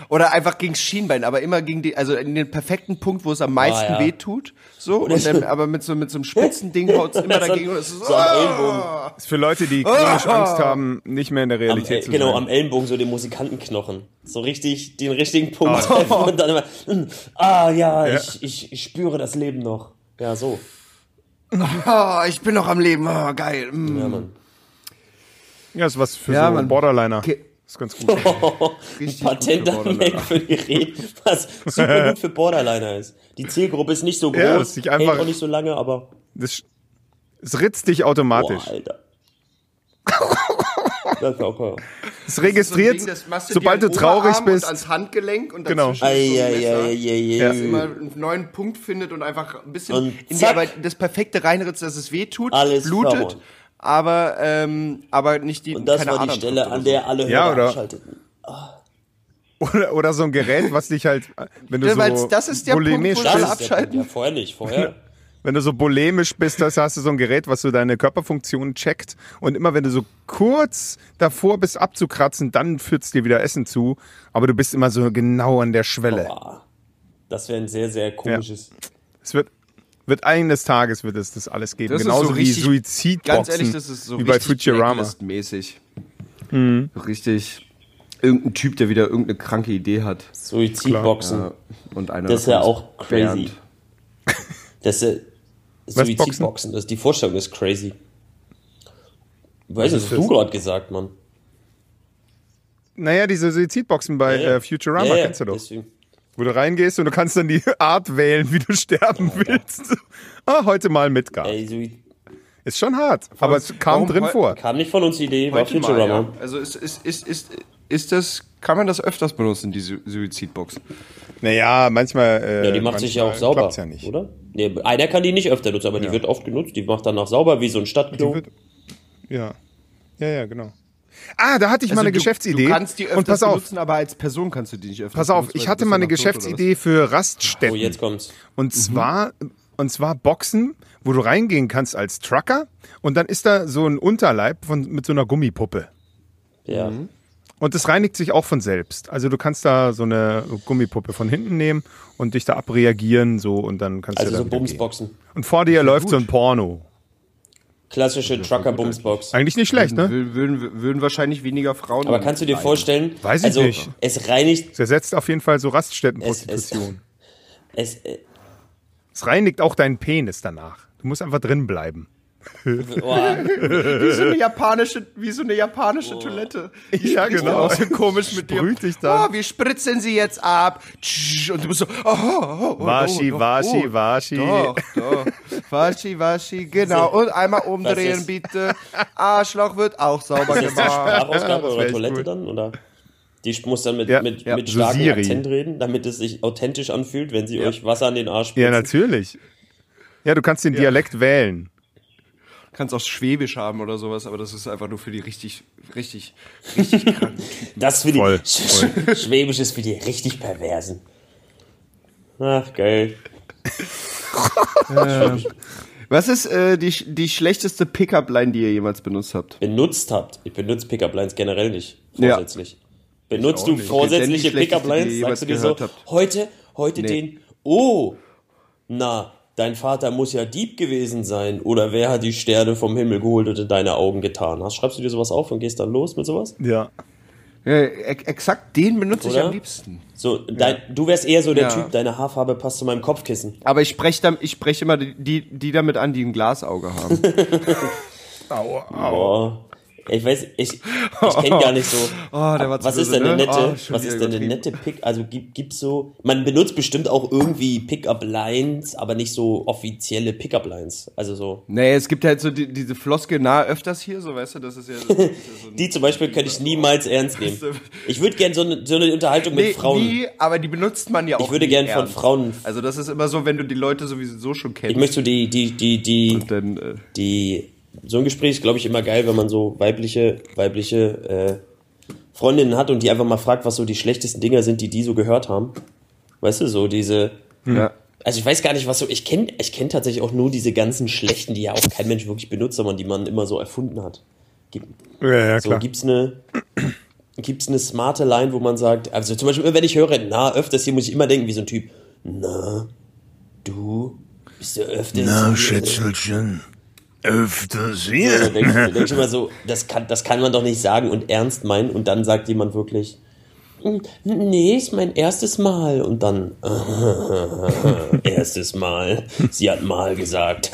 Oder einfach gegen das Schienbein, aber immer gegen die, also in den perfekten Punkt, wo es am meisten Ah, ja. weh tut. So, und dann, aber mit so, mit so einem spitzen Ding haut es immer dagegen. Und es ist so, so am Ellenbogen. ist für Leute, die klinisch Angst haben, nicht mehr in der Am, Realität äh, zu genau, sein. am Ellenbogen so den Musikantenknochen. So richtig, den richtigen Punkt treffen und dann immer, hm, ah ja, Ja. Ich, ich, ich spüre das Leben noch. Ja, so. oh, ich bin noch am Leben, oh, geil. mm. Ja, Mann. Ja, ist was für Ja, so. Borderliner. Okay. Ist ganz gut. Richtig Patent gut geworden, anmelden für Gerät, was super gut für Borderliner ist. Die Zielgruppe ist nicht so groß, Ja, das ist nicht einfach- hält auch nicht so lange, aber Das, es ritzt dich automatisch. boah, Alter. Das ist auch. Es So ein registriert, Ding, das sobald du traurig Oberarm bist. Und ans Handgelenk und Genau. so ein Messer, Eieieiei. das immer einen neuen Punkt findet und einfach ein bisschen Und in die, aber das perfekte reinritzt, dass es weh tut, Alles blutet, verhauen. Aber ähm, aber nicht die Und das keine war die Stelle, an der alle Hörer Ja, oder? abschalteten. Oder, oder so ein Gerät, was dich halt, wenn du Ja, weil so das ist der Punkt, bulimisch wo Das bist, Punkt. abschalten? Ja, vorher nicht, vorher. wenn du so bulimisch bist, das hast du so ein Gerät, was so deine Körperfunktion checkt und immer wenn du so kurz davor bist abzukratzen, dann führt's dir wieder Essen zu, aber du bist immer so genau an der Schwelle. Boah. Das wäre ein sehr, sehr komisches. Es wird wird eines Tages wird es das alles geben, Das genauso so wie richtig- Suizidboxen, Ganz ehrlich, das ist so wie bei richtig Futurama. Blacklist-mäßig. Mhm. Richtig. Irgendein Typ, der wieder irgendeine kranke Idee hat. Suizidboxen. Ja, und einer Das ist ja auch crazy. Das ist Suizidboxen. Das ist die Vorstellung ist crazy. Weiß nicht, was hast du gerade gesagt, Mann? Naja, diese Suizidboxen bei Ja, ja. Äh, Futurama Ja, ja, kennst du doch. deswegen. Wo du reingehst und du kannst dann die Art wählen, wie du sterben willst. Ah, heute mal mit Gas. Ey, Sui Ist schon hart, aber es kam drin vor. kam nicht von uns die Idee, war Futurama. ja. Also ist, ist, ist, ist, ist das, kann man das öfters benutzen, die Su- Suizidbox? Naja, manchmal. Äh, Ja, die macht sich ja auch manchmal sauber, ja nicht. oder? Nee, einer kann die nicht öfter nutzen, aber die wird oft genutzt. Die macht danach sauber, wie so ein Stadtklo. Wird, ja. Ja, ja, genau. Ah, da hatte ich mal eine Also du, Geschäftsidee. Du kannst die öfters und pass auf, benutzen, aber als Person kannst du die nicht öfters pass auf, benutzen, ich hatte mal eine? Geschäftsidee für Raststätten. Oh, jetzt kommt's. Und zwar, und zwar Boxen, wo du reingehen kannst als Trucker und dann ist da so ein Unterleib von, mit so einer Gummipuppe. Ja. Mhm. Und das reinigt sich auch von selbst. Also du kannst da so eine Gummipuppe von hinten nehmen und dich da abreagieren so und dann kannst Also du da so gehen. Bumsboxen. Und vor dir läuft so ein Porno. Klassische Trucker-Bumsbox. Eigentlich nicht schlecht, ne? Würden, würden, würden wahrscheinlich weniger Frauen. Aber kannst du dir vorstellen, Weiß ich also nicht. es reinigt, Es ersetzt auf jeden Fall so es, es, Raststättenprostitution. es, äh, Es reinigt auch deinen Penis danach. Du musst einfach drin bleiben. Wie so eine japanische, wie so eine japanische Toilette. Die Ja, genau. auch so komisch mit dir. Sprüht dich dann. Oh, wir spritzen sie jetzt ab. Und du bist so, oh, oh, oh, Waschi, oh, oh, waschi, oh. waschi. Doch, doch. Waschi, waschi, genau. Und einmal umdrehen, bitte. Arschloch wird auch sauber ist das gemacht. Sprachausgabe Das oder Toilette gut. dann? Oder? Die muss dann mit, Ja, mit, ja. mit So starkem Siri. Akzent reden, damit es sich authentisch anfühlt, wenn sie euch Wasser an den Arsch Ja, spritzen. natürlich. Ja, du kannst den Dialekt wählen. Kannst auch Schwäbisch haben oder sowas, aber das ist einfach nur für die richtig, richtig, richtig kranken. Das für die Voll, Sch Schwäbisch ist für die richtig Perversen. Ach, geil. Was ist äh, die, die schlechteste Pickup-Line, die ihr jemals benutzt habt? Benutzt habt. Ich benutze Pickup-Lines generell nicht. Ja. Vorsätzlich. Benutzt auch du nicht. vorsätzliche ja Pickup-Lines? Sagst du dir so, habt. heute, heute Nee. den, oh, na, dein Vater muss ja Dieb gewesen sein. Oder wer hat die Sterne vom Himmel geholt und in deine Augen getan? Hast, schreibst du dir sowas auf und gehst dann los mit sowas? Ja. Ja, ex- exakt den benutze ich Oder? am liebsten. So, dein, du wärst eher so der Ja. Typ, deine Haarfarbe passt zu meinem Kopfkissen. Aber ich spreche dann, ich spreche immer die, die, die damit an, die ein Glasauge haben. Au, au. Ich weiß, ich, ich kenne gar nicht so. Oh, der war zu was ist böse, denn eine ne? nette, Oh, was ist denn eine nette Pick? Also gibt gibt's so, man benutzt bestimmt auch irgendwie Pickup Lines, aber nicht so offizielle Pickup Lines. Also so. nee, es gibt halt so die, diese Floskel nah öfters hier, so weißt du, das ist ja. Das ist ja so Die zum Beispiel könnte ich niemals ernst nehmen. Ich würde gern so eine, so eine Unterhaltung mit Nee, Frauen. nie, aber die benutzt man ja auch. Ich würde nie gern von. Frauen. Also das ist immer so, wenn du die Leute sowieso schon kennst. Ich möchte so die, die, die, die, dann, äh, die, so ein Gespräch ist, glaube ich, immer geil, wenn man so weibliche, weibliche äh, Freundinnen hat und die einfach mal fragt, was so die schlechtesten Dinger sind, die die so gehört haben. Weißt du, so diese. ja. Also ich weiß gar nicht, was so. Ich kenne ich kenn tatsächlich auch nur diese ganzen schlechten, die ja auch kein Mensch wirklich benutzt, sondern die man immer so erfunden hat. Gibt, Ja, ja, so, klar. gibt's eine. Gibt's eine smarte Line, wo man sagt, also zum Beispiel, wenn ich höre, na, öfters hier muss ich immer denken, wie so ein Typ, na, du bist ja öfters. Na, hier. Schätzelchen. Öfters hier. denke ich, da denk ich immer so, das kann, das kann man doch nicht sagen und ernst meinen und dann sagt jemand wirklich, "Mm, nee, ist mein erstes Mal. Und dann, erstes Mal, sie hat mal gesagt,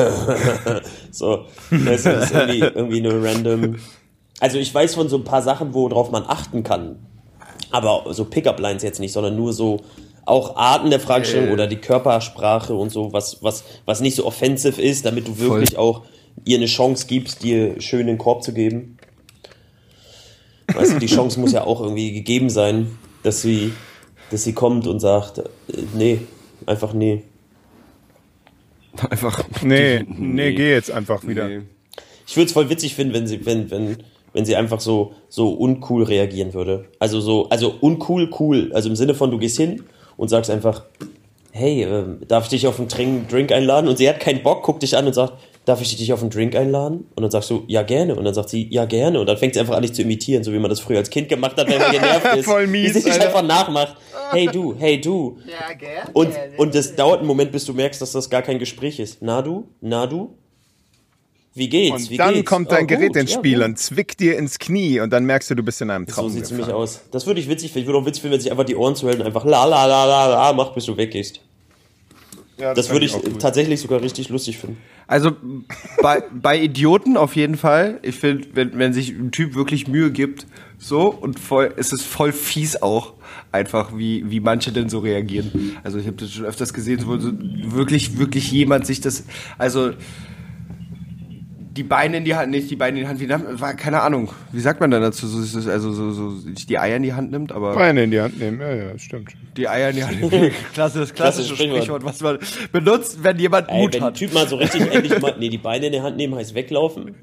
so, das ist irgendwie, irgendwie eine random, also ich weiß von so ein paar Sachen, worauf man achten kann, aber so Pickup-Lines jetzt nicht, sondern nur so auch Arten der Fragestellung oder die Körpersprache und so, was, was, was nicht so offensiv ist, damit du wirklich auch ihr eine Chance gibst, dir schön den Korb zu geben. Weißt du, die Chance muss ja auch irgendwie gegeben sein, dass sie, dass sie kommt und sagt, äh, nee, einfach nee. Einfach. Nee, nee, geh jetzt einfach wieder. Nee. Ich würde es voll witzig finden, wenn sie, wenn, wenn, wenn sie einfach so, so uncool reagieren würde. Also so, also uncool, cool. Also im Sinne von, du gehst hin und sagst einfach, hey, ähm, darf ich dich auf einen Drink, Drink einladen? Und sie hat keinen Bock, guckt dich an und sagt, darf ich dich auf einen Drink einladen? Und dann sagst du, ja gerne. Und dann sagt sie, ja gerne. Und dann fängt sie einfach an, dich zu imitieren, so wie man das früher als Kind gemacht hat, wenn man genervt ist. Voll mies, Wie sie dich Alter. einfach nachmacht. Hey du, hey du. Ja, gerne. Und, und das dauert einen Moment, bis du merkst, dass das gar kein Gespräch ist. Na du? Na du? Wie geht's? Und Wie dann geht's? kommt dein Oh, Gerät gut, ins ja, Spiel gut. und zwickt dir ins Knie und dann merkst du, du bist in einem Traum. So sieht's nämlich gefangen. aus. Das würde ich witzig finden. Ich würde auch witzig finden, wenn sich einfach die Ohren zuhält und einfach la la la la la macht, bis du weggehst. Ja, Das fand würde ich gut. tatsächlich sogar richtig lustig finden. Also bei, bei Idioten auf jeden Fall. Ich finde, wenn, wenn sich ein Typ wirklich Mühe gibt, so und voll, es ist voll fies auch einfach, wie, wie manche denn so reagieren. Also ich habe das schon öfters gesehen, wo so wirklich, wirklich jemand sich das, also die Beine in die Hand, nicht die Beine in die Hand, wie war keine Ahnung. Wie sagt man denn dazu? So, es also so, so nicht die Eier in die Hand nimmt, aber Beine in die Hand nehmen, ja, ja, stimmt. die Eier in die Hand nimmt. Klasse, das klassische Klassisches Sprichwort. Was man benutzt, wenn jemand Ey, Mut wenn ein hat. Typ mal so richtig endlich mal, nee, die Beine in die Hand nehmen heißt weglaufen.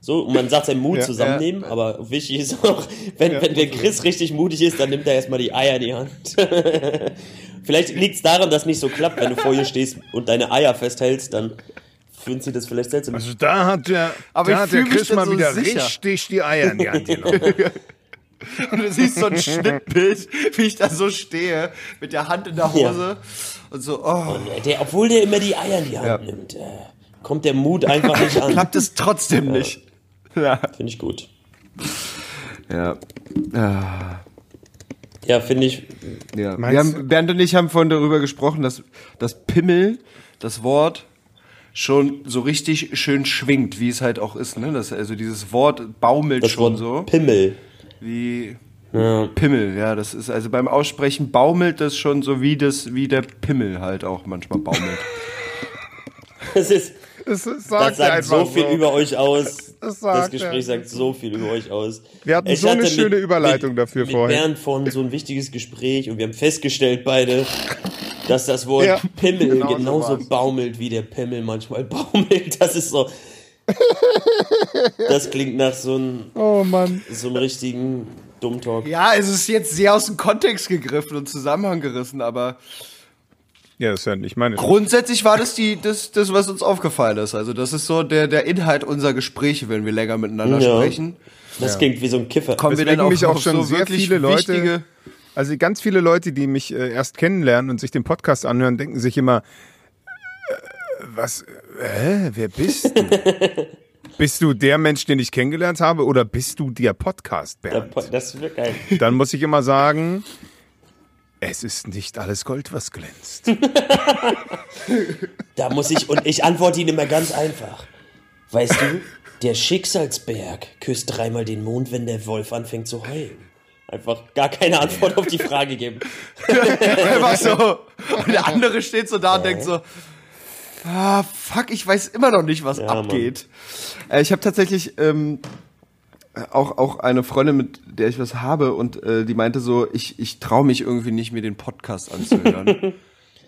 So, und man sagt seinen Mut Ja, zusammennehmen, aber wichtig ist auch, wenn, wenn der Chris richtig mutig ist, dann nimmt er erstmal die Eier in die Hand. vielleicht liegt's daran, dass nicht so klappt, wenn du vor ihr stehst und deine Eier festhältst, dann fühlen sie das vielleicht seltsam. Also da hat der, Aber da ich hat der Chris mal so wieder sicher. richtig die Eier in die Hand genommen. Und du siehst so ein Schnittbild, wie ich da so stehe, mit der Hand in der Hose und so, oh, Der, obwohl der immer die Eier in die Hand Ja. nimmt, äh, kommt der Mut einfach nicht an. klappt es trotzdem nicht. Ja. Finde ich gut. Ja. Ah, Ja, finde ich. ja. Wir haben, Bernd und ich haben vorhin darüber gesprochen, dass, dass Pimmel, das Wort, schon so richtig schön schwingt, wie es halt auch ist. Ne? Das, also dieses Wort baumelt Das schon Wort so. Pimmel. Wie Pimmel, ja, das ist also beim Aussprechen baumelt das schon so wie das, wie der Pimmel halt auch manchmal baumelt. Das ist, Das, das das sagt sagt einfach so viel über euch aus. Das Das, sagt Gespräch sagt so viel über euch aus. Wir hatten Ich so eine hatte schöne Überleitung mit, dafür mit vorhin. Bernd vorhin so ein wichtiges Gespräch und wir haben festgestellt beide, dass das Wort Ja, Pimmel genau so genauso war's. baumelt, wie der Pimmel manchmal baumelt. Das ist so. Das klingt nach so einem, Oh Mann. so einem richtigen Dummtalk. Ja, es ist jetzt sehr aus dem Kontext gegriffen und Zusammenhang gerissen, aber Ja, das ist ja nicht meine. grundsätzlich war das die, das, das, was uns aufgefallen ist. Also das ist so der, der Inhalt unserer Gespräche, wenn wir länger miteinander Ja. sprechen. Das klingt wie so ein Kiffer. Kommen wir Weswegen dann auch, mich auch schon so sehr wirklich viele Leute- wichtige, Also ganz viele Leute, die mich äh, erst kennenlernen und sich den Podcast anhören, denken sich immer, äh, was, äh, wer bist du? bist du der Mensch, den ich kennengelernt habe oder bist du der Podcast, Bernd? Po- Das wird geil. Dann muss ich immer sagen, es ist nicht alles Gold, was glänzt. Da muss ich, und ich antworte Ihnen immer ganz einfach. Weißt du, der Schicksalsberg küsst dreimal den Mond, wenn der Wolf anfängt zu heulen. Einfach gar keine Antwort auf die Frage geben. einfach so. Und der andere steht so da und denkt so, ah, fuck, ich weiß immer noch nicht, was Ja, abgeht. Äh, ich habe tatsächlich ähm, auch, auch eine Freundin, mit der ich was habe und äh, die meinte so, ich, ich traue mich irgendwie nicht, mir den Podcast anzuhören.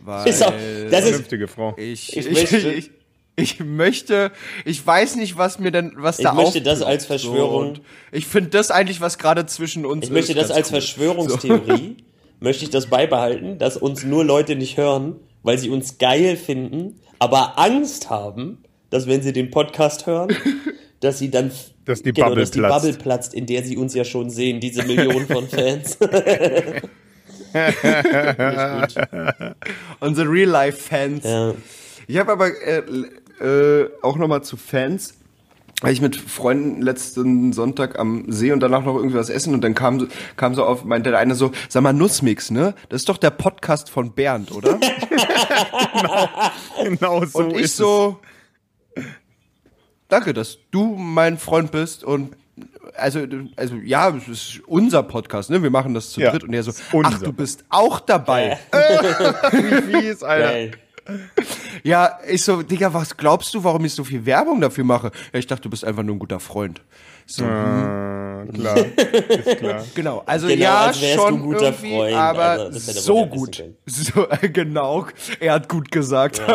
weil Ist auch, das ist, Vernünftige Frau. ich, Ich ich, möchte- ich, ich, möchte, ich weiß nicht, was mir denn, was Ich da möchte das als Verschwörung- So, ich finde das eigentlich, was gerade zwischen uns ich möchte ist, das ganz als cool. Verschwörungstheorie, möchte ich das beibehalten, dass uns nur Leute nicht hören, weil sie uns geil finden, aber Angst haben, dass wenn sie den Podcast hören, dass sie dann Dass die genau, Bubble dass die platzt. Bubble platzt, in der sie uns ja schon sehen, diese Millionen von Fans. Unsere Real-Life-Fans. ja. Ich habe aber äh, äh, auch noch mal zu Fans. Weil ich mit Freunden letzten Sonntag am See und danach noch irgendwie was essen und dann kam, so- kam so auf, meinte der eine so, sag mal Nussmix, ne? Das ist doch der Podcast von Bernd, oder? Genau so und ich ist so, danke, dass du mein Freund bist und also, also ja, es ist unser Podcast, ne? Wir machen das zu Ja, dritt und er so, ach, du bist auch dabei. es. Wie fies, Alter. Geil. Ja, ich so, Digga, was glaubst du, warum ich so viel Werbung dafür mache? Ja, ich dachte, du bist einfach nur ein guter Freund. So, Ah, klar, ist klar. genau. Also Genau, ja, als schon ein guter irgendwie, Freund. aber Also, hätte man so ja gut. So, äh, genau. Er hat gut gesagt.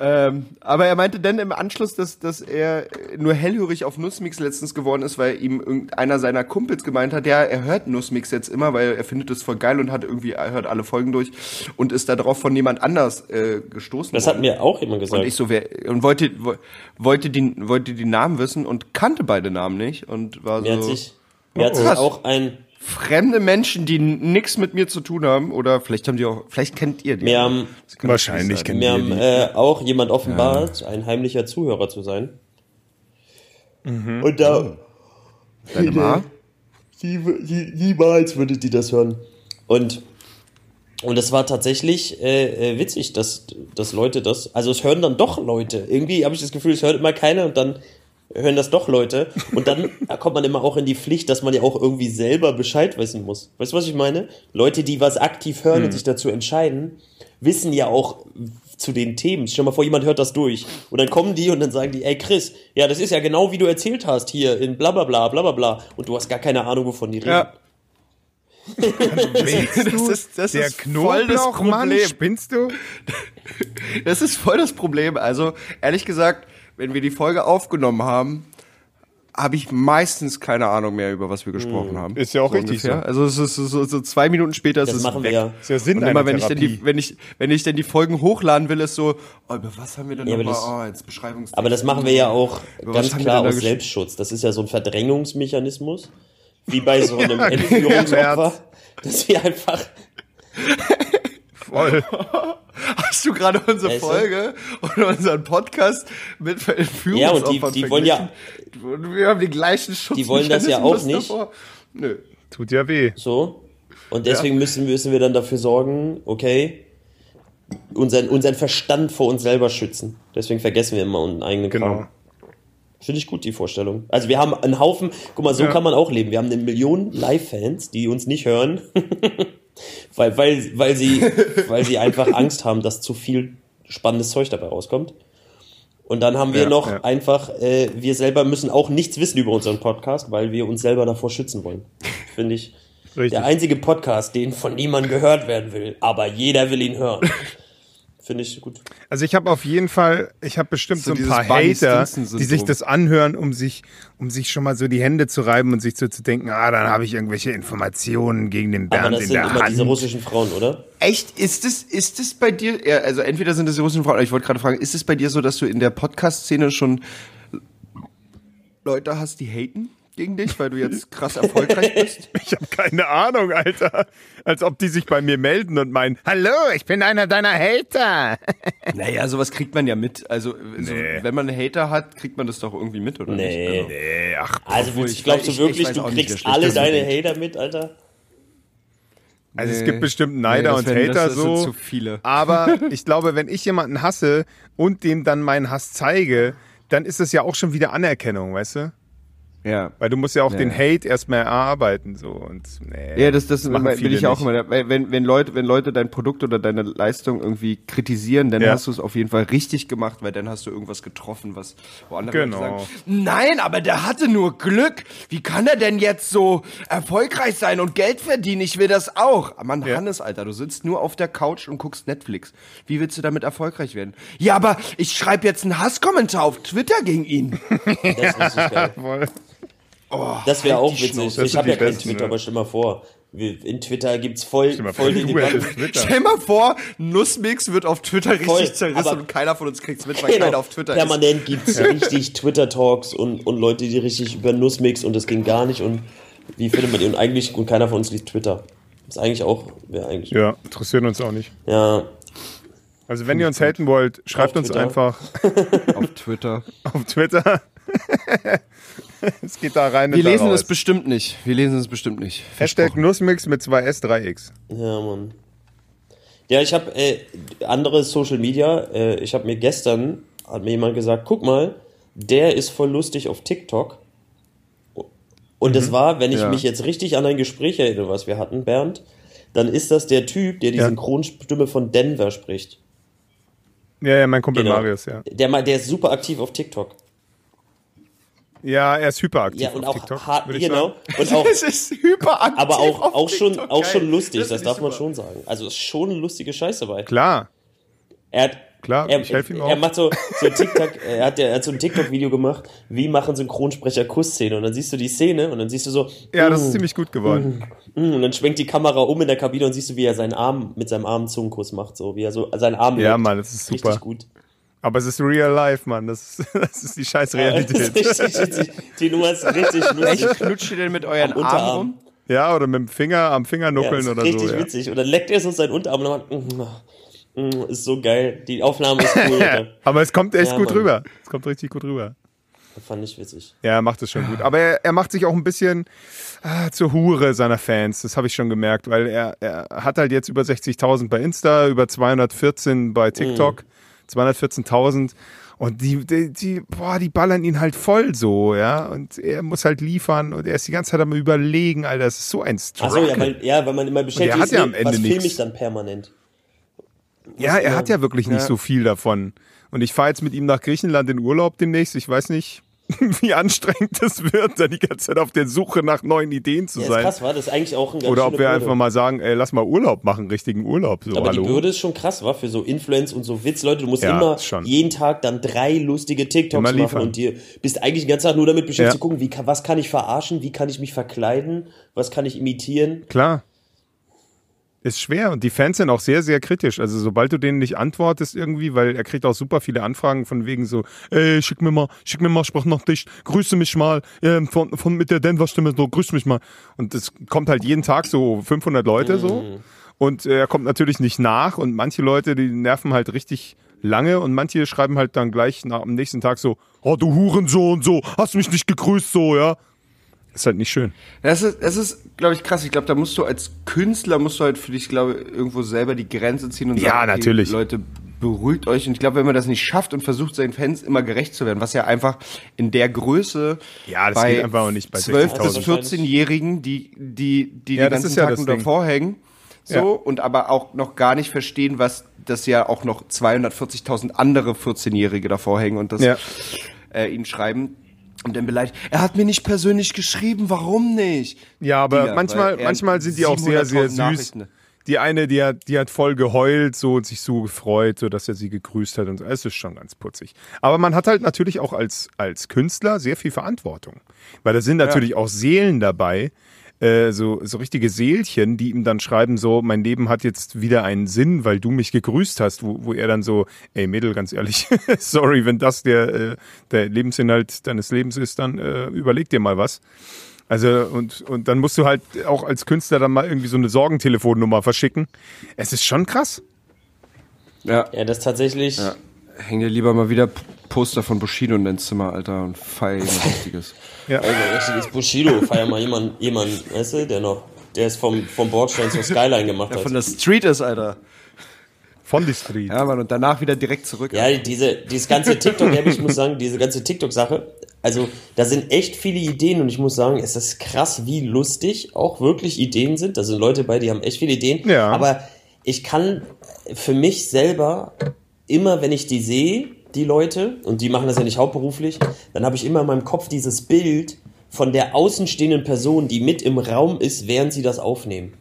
ähm, aber er meinte dann im Anschluss, dass, dass er nur hellhörig auf Nussmix letztens geworden ist, weil ihm irgendeiner seiner Kumpels gemeint hat, ja, er hört Nussmix jetzt immer, weil er findet es voll geil und hat irgendwie, er hört alle Folgen durch und ist darauf von jemand anders äh, gestoßen Das worden. hat mir auch jemand gesagt. Und ich so, wer, und wollte, wo- wollte die, wollte die Namen wissen und kannte beide Namen nicht und war mir hat so, sich, mir hat sich Krass. auch ein, fremde Menschen, die nichts mit mir zu tun haben, oder vielleicht haben die auch, vielleicht kennt ihr die. mir haben, Wahrscheinlich kennt ihr haben die. äh, auch jemand offenbart, ein heimlicher Zuhörer zu sein. Mhm. Und da, Deine Ma? Nie, nie, niemals würde die das hören. Und und es war tatsächlich äh, äh, witzig, dass, dass Leute das, also es hören dann doch Leute. Irgendwie habe ich das Gefühl, es hört immer keiner und dann hören das doch Leute. Und dann kommt man immer auch in die Pflicht, dass man ja auch irgendwie selber Bescheid wissen muss. Weißt du, was ich meine? Leute, die was aktiv hören und sich dazu entscheiden, wissen ja auch zu den Themen. Stell dir mal vor, jemand hört das durch. Und dann kommen die und dann sagen die, ey Chris, ja, das ist ja genau wie du erzählt hast hier in bla bla bla bla bla bla. Und du hast gar keine Ahnung, wovon die reden. Ja. Das ist- das der ist voll das Problem. spinnst du? Das ist voll das Problem. Also, ehrlich gesagt, wenn wir die Folge aufgenommen haben, habe ich meistens keine Ahnung mehr, über was wir gesprochen haben. Ist ja auch so richtig ungefähr. Also es ist so, so zwei Minuten später ist Das es machen weg. wir ja. Ist ja Sinn Und immer wenn ich dann Therapie. die, wenn ich, wenn ich dann die Folgen hochladen will, ist so, oh, über was haben wir denn Ja, aber nochmal? das- Oh, jetzt Beschreibungstext. Aber das machen wir ja auch Über ganz klar denn aus Selbstschutz. Das ist ja so ein Verdrängungsmechanismus, wie bei so einem Entführungsopfer, dass wir einfach, Voll. Du gerade unsere Weißt du? Folge und unseren Podcast mit Entführungsopfern Ja, und die- die wollen ja-? Wir haben die gleichen Schutz. Die wollen das ja auch nicht. Nö. Tut ja weh. so. Und deswegen müssen, müssen wir dann dafür sorgen, okay, unseren, unseren Verstand vor uns selber schützen. Deswegen vergessen wir immer unseren eigenen Genau. Kram. Finde ich gut, die Vorstellung. Also wir haben einen Haufen, guck mal, so Ja. kann man auch leben. Wir haben eine Million Live-Fans, die uns nicht hören, weil, weil, weil, sie, weil sie einfach Angst haben, dass zu viel spannendes Zeug dabei rauskommt. Und dann haben wir Ja, noch ja. einfach, äh, wir selber müssen auch nichts wissen über unseren Podcast, weil wir uns selber davor schützen wollen. Finde ich. Richtig. Der einzige Podcast, den von niemandem gehört werden will, aber jeder will ihn hören. Finde ich gut. Also ich habe auf jeden Fall, ich habe bestimmt So so, ein paar Hater, die sich das anhören, um sich, um sich schon mal so die Hände zu reiben und sich so zu denken, ah, dann habe ich irgendwelche Informationen gegen den Aber Bernd das in sind der immer Hand. diese russischen Frauen, oder? Echt? Ist es, ist es bei dir, ja, also entweder sind es die russischen Frauen, aber ich wollte gerade fragen, ist es bei dir so, dass du in der Podcast-Szene schon Leute hast, die haten gegen dich, weil du jetzt krass erfolgreich bist? Ich habe keine Ahnung, Alter. Als ob die sich bei mir melden und meinen, hallo, ich bin einer deiner Hater. Naja, sowas kriegt man ja mit. Also, so, Nee. wenn man einen Hater hat, kriegt man das doch irgendwie mit, oder Nee. nicht? Nee, ach, Also Obwohl, willst, ich ich- ich wirklich, weiß du nicht, kriegst schlecht alle deine. Hater mit, Alter? Also es Nee. gibt bestimmt Neider Nee, und werden- Hater das sind so. zu viele. Aber ich glaube, wenn ich jemanden hasse und dem dann meinen Hass zeige, dann ist das ja auch schon wieder Anerkennung, weißt du? Ja. Weil du musst ja auch Ja. den Hate erstmal erarbeiten so und nee, Ja, das, das, machen will ich auch nicht. immer. Weil Wenn, wenn, Leute, wenn Leute dein Produkt oder deine Leistung irgendwie kritisieren, dann Ja. hast du es auf jeden Fall richtig gemacht, weil dann hast du irgendwas getroffen, was wo andere Genau. Leute sagen, nein, aber der hatte nur Glück. Wie kann er denn jetzt so erfolgreich sein und Geld verdienen? Ich will das auch. Mann, Ja. Hannes, Alter, du sitzt nur auf der Couch und guckst Netflix. Wie willst du damit erfolgreich werden? Ja, aber ich schreibe jetzt einen Hasskommentar auf Twitter gegen ihn. Das ist geil. Voll. Das wäre auch die witzig. Ich habe ja kein besten, Twitter, ja. aber stell mal vor, in Twitter gibt's voll, Stell voll die Debatte. Stell mal vor, Nussmix wird auf Twitter richtig Voll, zerrissen aber- und keiner von uns kriegt's mit, weil keiner auf Twitter ist. Genau. Permanent gibt's richtig Twitter-Talks und, und Leute, die richtig über Nussmix und das ging gar nicht und wie findet man die? Und eigentlich, und keiner von uns liest Twitter. ist eigentlich auch, wäre eigentlich, ja. Ja, interessiert uns auch nicht. ja. Also wenn ihr uns haten wollt, schreibt uns Twitter. einfach auf Twitter. auf Twitter. es geht da rein Wir da lesen raus. es bestimmt nicht. Wir lesen es bestimmt nicht. Hashtag Nussmix mit 2S, 3X. Ja, Mann. Ja, ich habe äh, andere Social Media. Äh, ich habe mir gestern hat mir jemand gesagt, guck mal, der ist voll lustig auf TikTok. Und das war, wenn ich Ja. mich jetzt richtig an ein Gespräch erinnere, was wir hatten, Bernd, dann ist das der Typ, der die Ja. Synchronstimme von Denver spricht. Ja, ja, mein Kumpel Genau. Marius, ja. Der, der ist super aktiv auf TikTok. Ja, er ist hyperaktiv Ja, und auch TikTok, hart, würde ich genau. sagen. Und auch, Es ist hyperaktiv. aber auch, auch schon, TikTok. auch schon lustig, das, ich darf man super. schon sagen. Also ist schon lustige Scheiß dabei. Klar, Er hat, Klar, er, ich helfe ihm er auch. macht so, so TikTok, er hat, er hat so ein TikTok-Video gemacht, wie machen Synchronsprecher Kussszene und dann siehst du die Szene und dann siehst du so, ja, das mm, ist ziemlich gut geworden. mm, und dann schwenkt die Kamera um in der Kabine und siehst du, wie er seinen Arm mit seinem Arm Zungenkuss macht, so wie er so seinen Arm Ja. Mann, das ist super. Richtig gut. Aber es ist real life, Mann. Das ist, das ist die scheiß Das Realität. ist richtig, richtig, die Nummer ist richtig lustig. Welche knutscht ihr denn mit euren Am Armen Unterarm. rum? Ja, oder mit dem Finger am Finger Ja, nuckeln ist oder richtig so. Ja. witzig. Und dann leckt er so seinen Unterarm und dann macht, mm, mm, ist so geil. Die Aufnahme ist cool. Aber es kommt echt Ja, gut Mann. rüber. Es kommt richtig gut rüber. Fand ich witzig. Ja, er macht es schon gut. Aber er, er macht sich auch ein bisschen ah, zur Hure seiner Fans. Das habe ich schon gemerkt, weil er, er hat halt jetzt über 60.000 bei Insta, über 214 bei TikTok, 214.000. Und die, die, die, boah, die ballern ihn halt voll so, ja. Und er muss halt liefern und er ist die ganze Zeit am überlegen, Alter. Das ist so ein Ach so, Struggle. ja, weil, ja, weil man immer beschäftigt hat ist, ja am Ende was film nix. ich dann permanent? Ja, er ja. hat ja wirklich nicht so viel davon. Und ich fahre jetzt mit ihm nach Griechenland in Urlaub demnächst. Ich weiß nicht, wie anstrengend das wird, da die ganze Zeit auf der Suche nach neuen Ideen zu Ja, sein. krass, war das ist eigentlich auch ein ganz Oder ob wir Bürde. einfach mal sagen, ey, lass mal Urlaub machen, richtigen Urlaub. So, Aber hallo. die Bürde ist schon krass, war für so Influence und so Witz, Leute. Du musst Ja, immer schon. jeden Tag dann drei lustige TikToks Immer machen liefern. und dir bist eigentlich den ganzen Tag nur damit beschäftigt Ja. zu gucken, wie was kann ich verarschen, wie kann ich mich verkleiden, was kann ich imitieren. Klar. Ist schwer und die Fans sind auch sehr, sehr kritisch. Also sobald du denen nicht antwortest irgendwie, weil er kriegt auch super viele Anfragen von wegen so, ey, schick mir mal, schick mir mal Sprachnachricht, grüße mich mal, ähm, von, von mit der Denver-Stimme so, grüß mich mal. Und das kommt halt jeden Tag so 500 Leute so. Und äh, er kommt natürlich nicht nach und manche Leute, die nerven halt richtig lange und manche schreiben halt dann gleich nach, am nächsten Tag so, oh du Hurensohn, so, hast mich nicht gegrüßt, so, ja. Ist halt nicht schön. Das ist, das ist, glaube ich, krass. Ich glaube, da musst du als Künstler, musst du halt für dich, glaube ich, irgendwo selber die Grenze ziehen und Ja, sagen, okay, natürlich. Leute, beruhigt euch. Und ich glaube, wenn man das nicht schafft und versucht, seinen Fans immer gerecht zu werden, was ja einfach in der Größe Ja, das bei geht einfach auch nicht bei 12- bis 60.000. 14-Jährigen, die, die, die Ja, das ganzen ja Tag nur davor hängen, so, Ja. und aber auch noch gar nicht verstehen, was das ja auch noch 240.000 andere 14-Jährige davor hängen und das äh, ihnen schreiben. Und dann beleidigt, er hat mir nicht persönlich geschrieben, warum nicht? Ja, aber Digga, manchmal, manchmal sind die auch sehr, sehr 700.000 süß. Die eine, die hat, die hat voll geheult so und sich so gefreut, so dass er sie gegrüßt hat und so. Es ist schon ganz putzig. Aber man hat halt natürlich auch als, als Künstler sehr viel Verantwortung. Weil da sind natürlich auch Seelen dabei, äh, so, so richtige Seelchen, die ihm dann schreiben so, mein Leben hat jetzt wieder einen Sinn, weil du mich gegrüßt hast, wo, wo er dann so, ey Mädel, ganz ehrlich, sorry, wenn das der, äh, der Lebensinhalt deines Lebens ist, dann äh, überleg dir mal was. Also und, und dann musst du halt auch als Künstler dann mal irgendwie so eine Sorgentelefonnummer verschicken. Es ist schon krass. Ja. Ja, das tatsächlich. Ja. Häng dir lieber mal wieder Poster von Bushido in dein Zimmer, Alter, und feier irgendwas Richtiges. Also, richtiges Bushido, feier mal jemand, jemand, weißt du, der noch, der es vom, vom Bordstein zur Skyline gemacht hat. Von der Street ist, Alter. Von die Street. Ja, Mann, und danach wieder direkt zurück. Ja, diese, dieses ganze TikTok, ja, ich muss sagen, diese ganze TikTok-Sache, also da sind echt viele Ideen und ich muss sagen, es ist krass, wie lustig auch wirklich Ideen sind. Da sind Leute bei, die haben echt viele Ideen. Ja. Aber ich kann für mich selber immer, wenn ich die sehe, die Leute, und die machen das ja nicht hauptberuflich, dann habe ich immer in meinem Kopf dieses Bild von der außenstehenden Person, die mit im Raum ist, während sie das aufnehmen.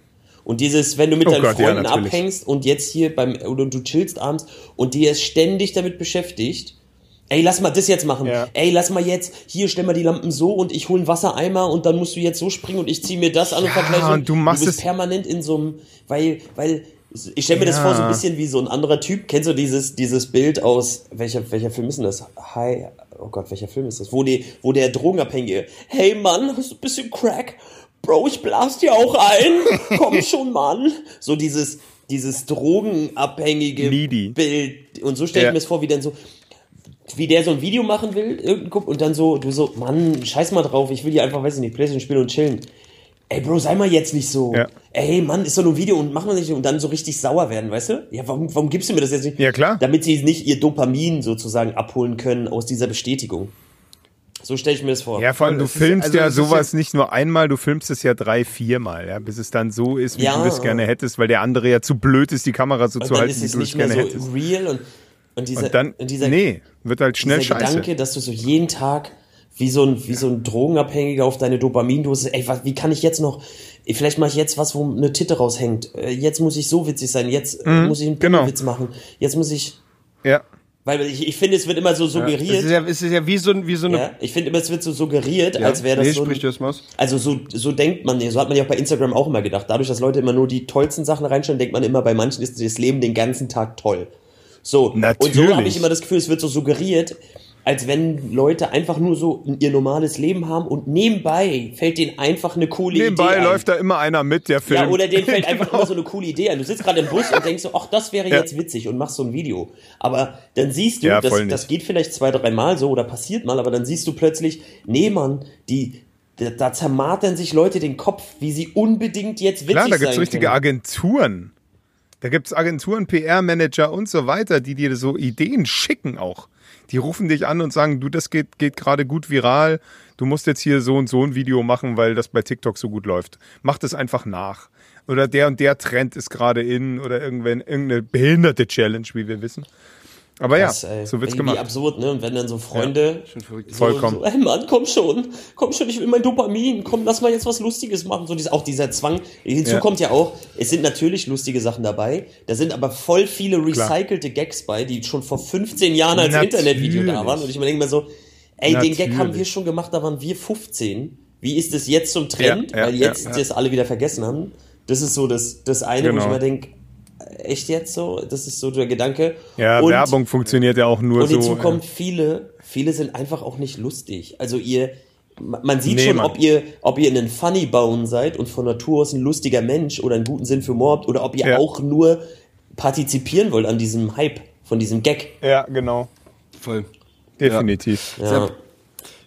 Und dieses, wenn du mit Oh deinen Gott, ja, Freunden natürlich. abhängst und jetzt hier beim, oder du chillst abends und die ist ständig damit beschäftigt, ey, lass mal das jetzt machen, Ja. ey, lass mal jetzt, hier stell mal die Lampen so und ich hol einen Wassereimer und dann musst du jetzt so springen und ich zieh mir das an und Ja, vergleiche. und du machst du bist es- permanent in so einem, weil, weil, ich stell mir das Ja. vor, so ein bisschen wie so ein anderer Typ. Kennst du dieses, dieses Bild aus, welcher, welcher Film ist denn das? Hi, oh Gott, welcher Film ist das? Wo, die, wo der Drogenabhängige, hey Mann, hast du ein bisschen Crack? Bro, ich blas dir auch ein. Komm schon, Mann. So dieses, dieses drogenabhängige Needy. Bild. Und so stell ich Ja. mir das vor, wie dann so, wie der so ein Video machen will, und dann so, du so, Mann, scheiß mal drauf, ich will hier einfach, weiß ich nicht, Playstation spielen und chillen. Ey, Bro, sei mal jetzt nicht so. Ja. Ey, Mann, ist doch nur ein Video und mach mal nicht und dann so richtig sauer werden, weißt du? Ja, warum, warum gibst du mir das jetzt nicht? Ja, klar. Damit sie nicht ihr Dopamin sozusagen abholen können aus dieser Bestätigung. So stelle ich mir das vor. Ja, vor allem, du Es ist- filmst also ja es sowas nicht nur einmal, du filmst es ja drei, viermal, ja, bis es dann so ist, wie Ja. du das gerne hättest, weil der andere ja zu blöd ist, die Kamera so und zu dann halten, ist wie es du es nicht mehr gerne so hättest. real und, und dieser, Und dann, und dieser, nee, wird halt schnell dieser scheiße. Gedanke, dass du so jeden Tag wie so ein, wie so ein Drogenabhängiger auf deine Dopamindose, ey, was, wie kann ich jetzt noch, vielleicht mache ich jetzt was, wo eine Titte raushängt. Äh, Jetzt muss ich so witzig sein, jetzt äh, muss ich einen genau. Witz machen. Jetzt muss ich, Ja. weil ich, ich finde, es wird immer so Es suggeriert. ist ja, es ist ja wie so, ein- wie so eine. Ja, ich finde immer, es wird so suggeriert, als wäre das nee, so. sprich Ein, das mal also so, so denkt man, so hat man ja auch bei Instagram auch immer gedacht. Dadurch, dass Leute immer nur die tollsten Sachen reinstellen, denkt man immer, bei manchen ist das Leben den ganzen Tag toll. So, und so Natürlich. habe ich immer das Gefühl, es wird so suggeriert, als wenn Leute einfach nur so ihr normales Leben haben und nebenbei fällt denen einfach eine coole Nebenbei Idee ein. läuft da immer einer mit, der filmt. Ja, oder denen fällt einfach Genau. immer so eine coole Idee ein. Du sitzt gerade im Bus und denkst so, ach, das wäre Ja. jetzt witzig und machst so ein Video. Aber dann siehst du, Ja, das, das geht vielleicht zwei, dreimal so oder passiert mal, aber dann siehst du plötzlich, nee, Mann, die, da, da zermartern sich Leute den Kopf, wie sie unbedingt jetzt witzig Klar, da sein gibt's richtige können. Agenturen. Da gibt's Agenturen, PR-Manager und so weiter, die dir so Ideen schicken auch. Die rufen dich an und sagen, du, das geht, geht gerade gut viral. Du musst jetzt hier so und so ein Video machen, weil das bei TikTok so gut läuft. Mach das einfach nach. Oder der und der Trend ist gerade in oder irgendwann irgendeine behinderte Challenge, wie wir wissen. Aber ja, Das, ey, so wird's gemacht. absurd, ne? Und wenn dann so Freunde so, Vollkommen. so, ey Mann, komm schon, komm schon, ich will mein Dopamin, komm, lass mal jetzt was Lustiges machen. So dieser, auch dieser Zwang. Hinzu Ja. kommt ja auch, es sind natürlich lustige Sachen dabei, da sind aber voll viele recycelte Gags bei, die schon vor 15 Jahren als Natürlich. Internetvideo da waren. Und ich mir denke mir so, ey, den Gag haben Natürlich. wir schon gemacht, da waren wir 15. Wie ist das jetzt zum Trend? Ja, ja, Weil jetzt ja, das alle wieder vergessen haben. Das ist so das, das eine, wo ich Genau. mir denke, echt jetzt so? Das ist so der Gedanke. Ja, Und- Werbung funktioniert ja auch nur und so. hinzu äh, kommt, viele, viele sind einfach auch nicht lustig. Also ihr, ma- man sieht Nee, schon, Mann. ob ihr, ob ihr ein Funny Bone seid und von Natur aus ein lustiger Mensch oder einen guten Sinn für Humor habt oder ob ihr Ja. auch nur partizipieren wollt an diesem Hype, von diesem Gag. Ja, genau. Voll. Definitiv. Ja.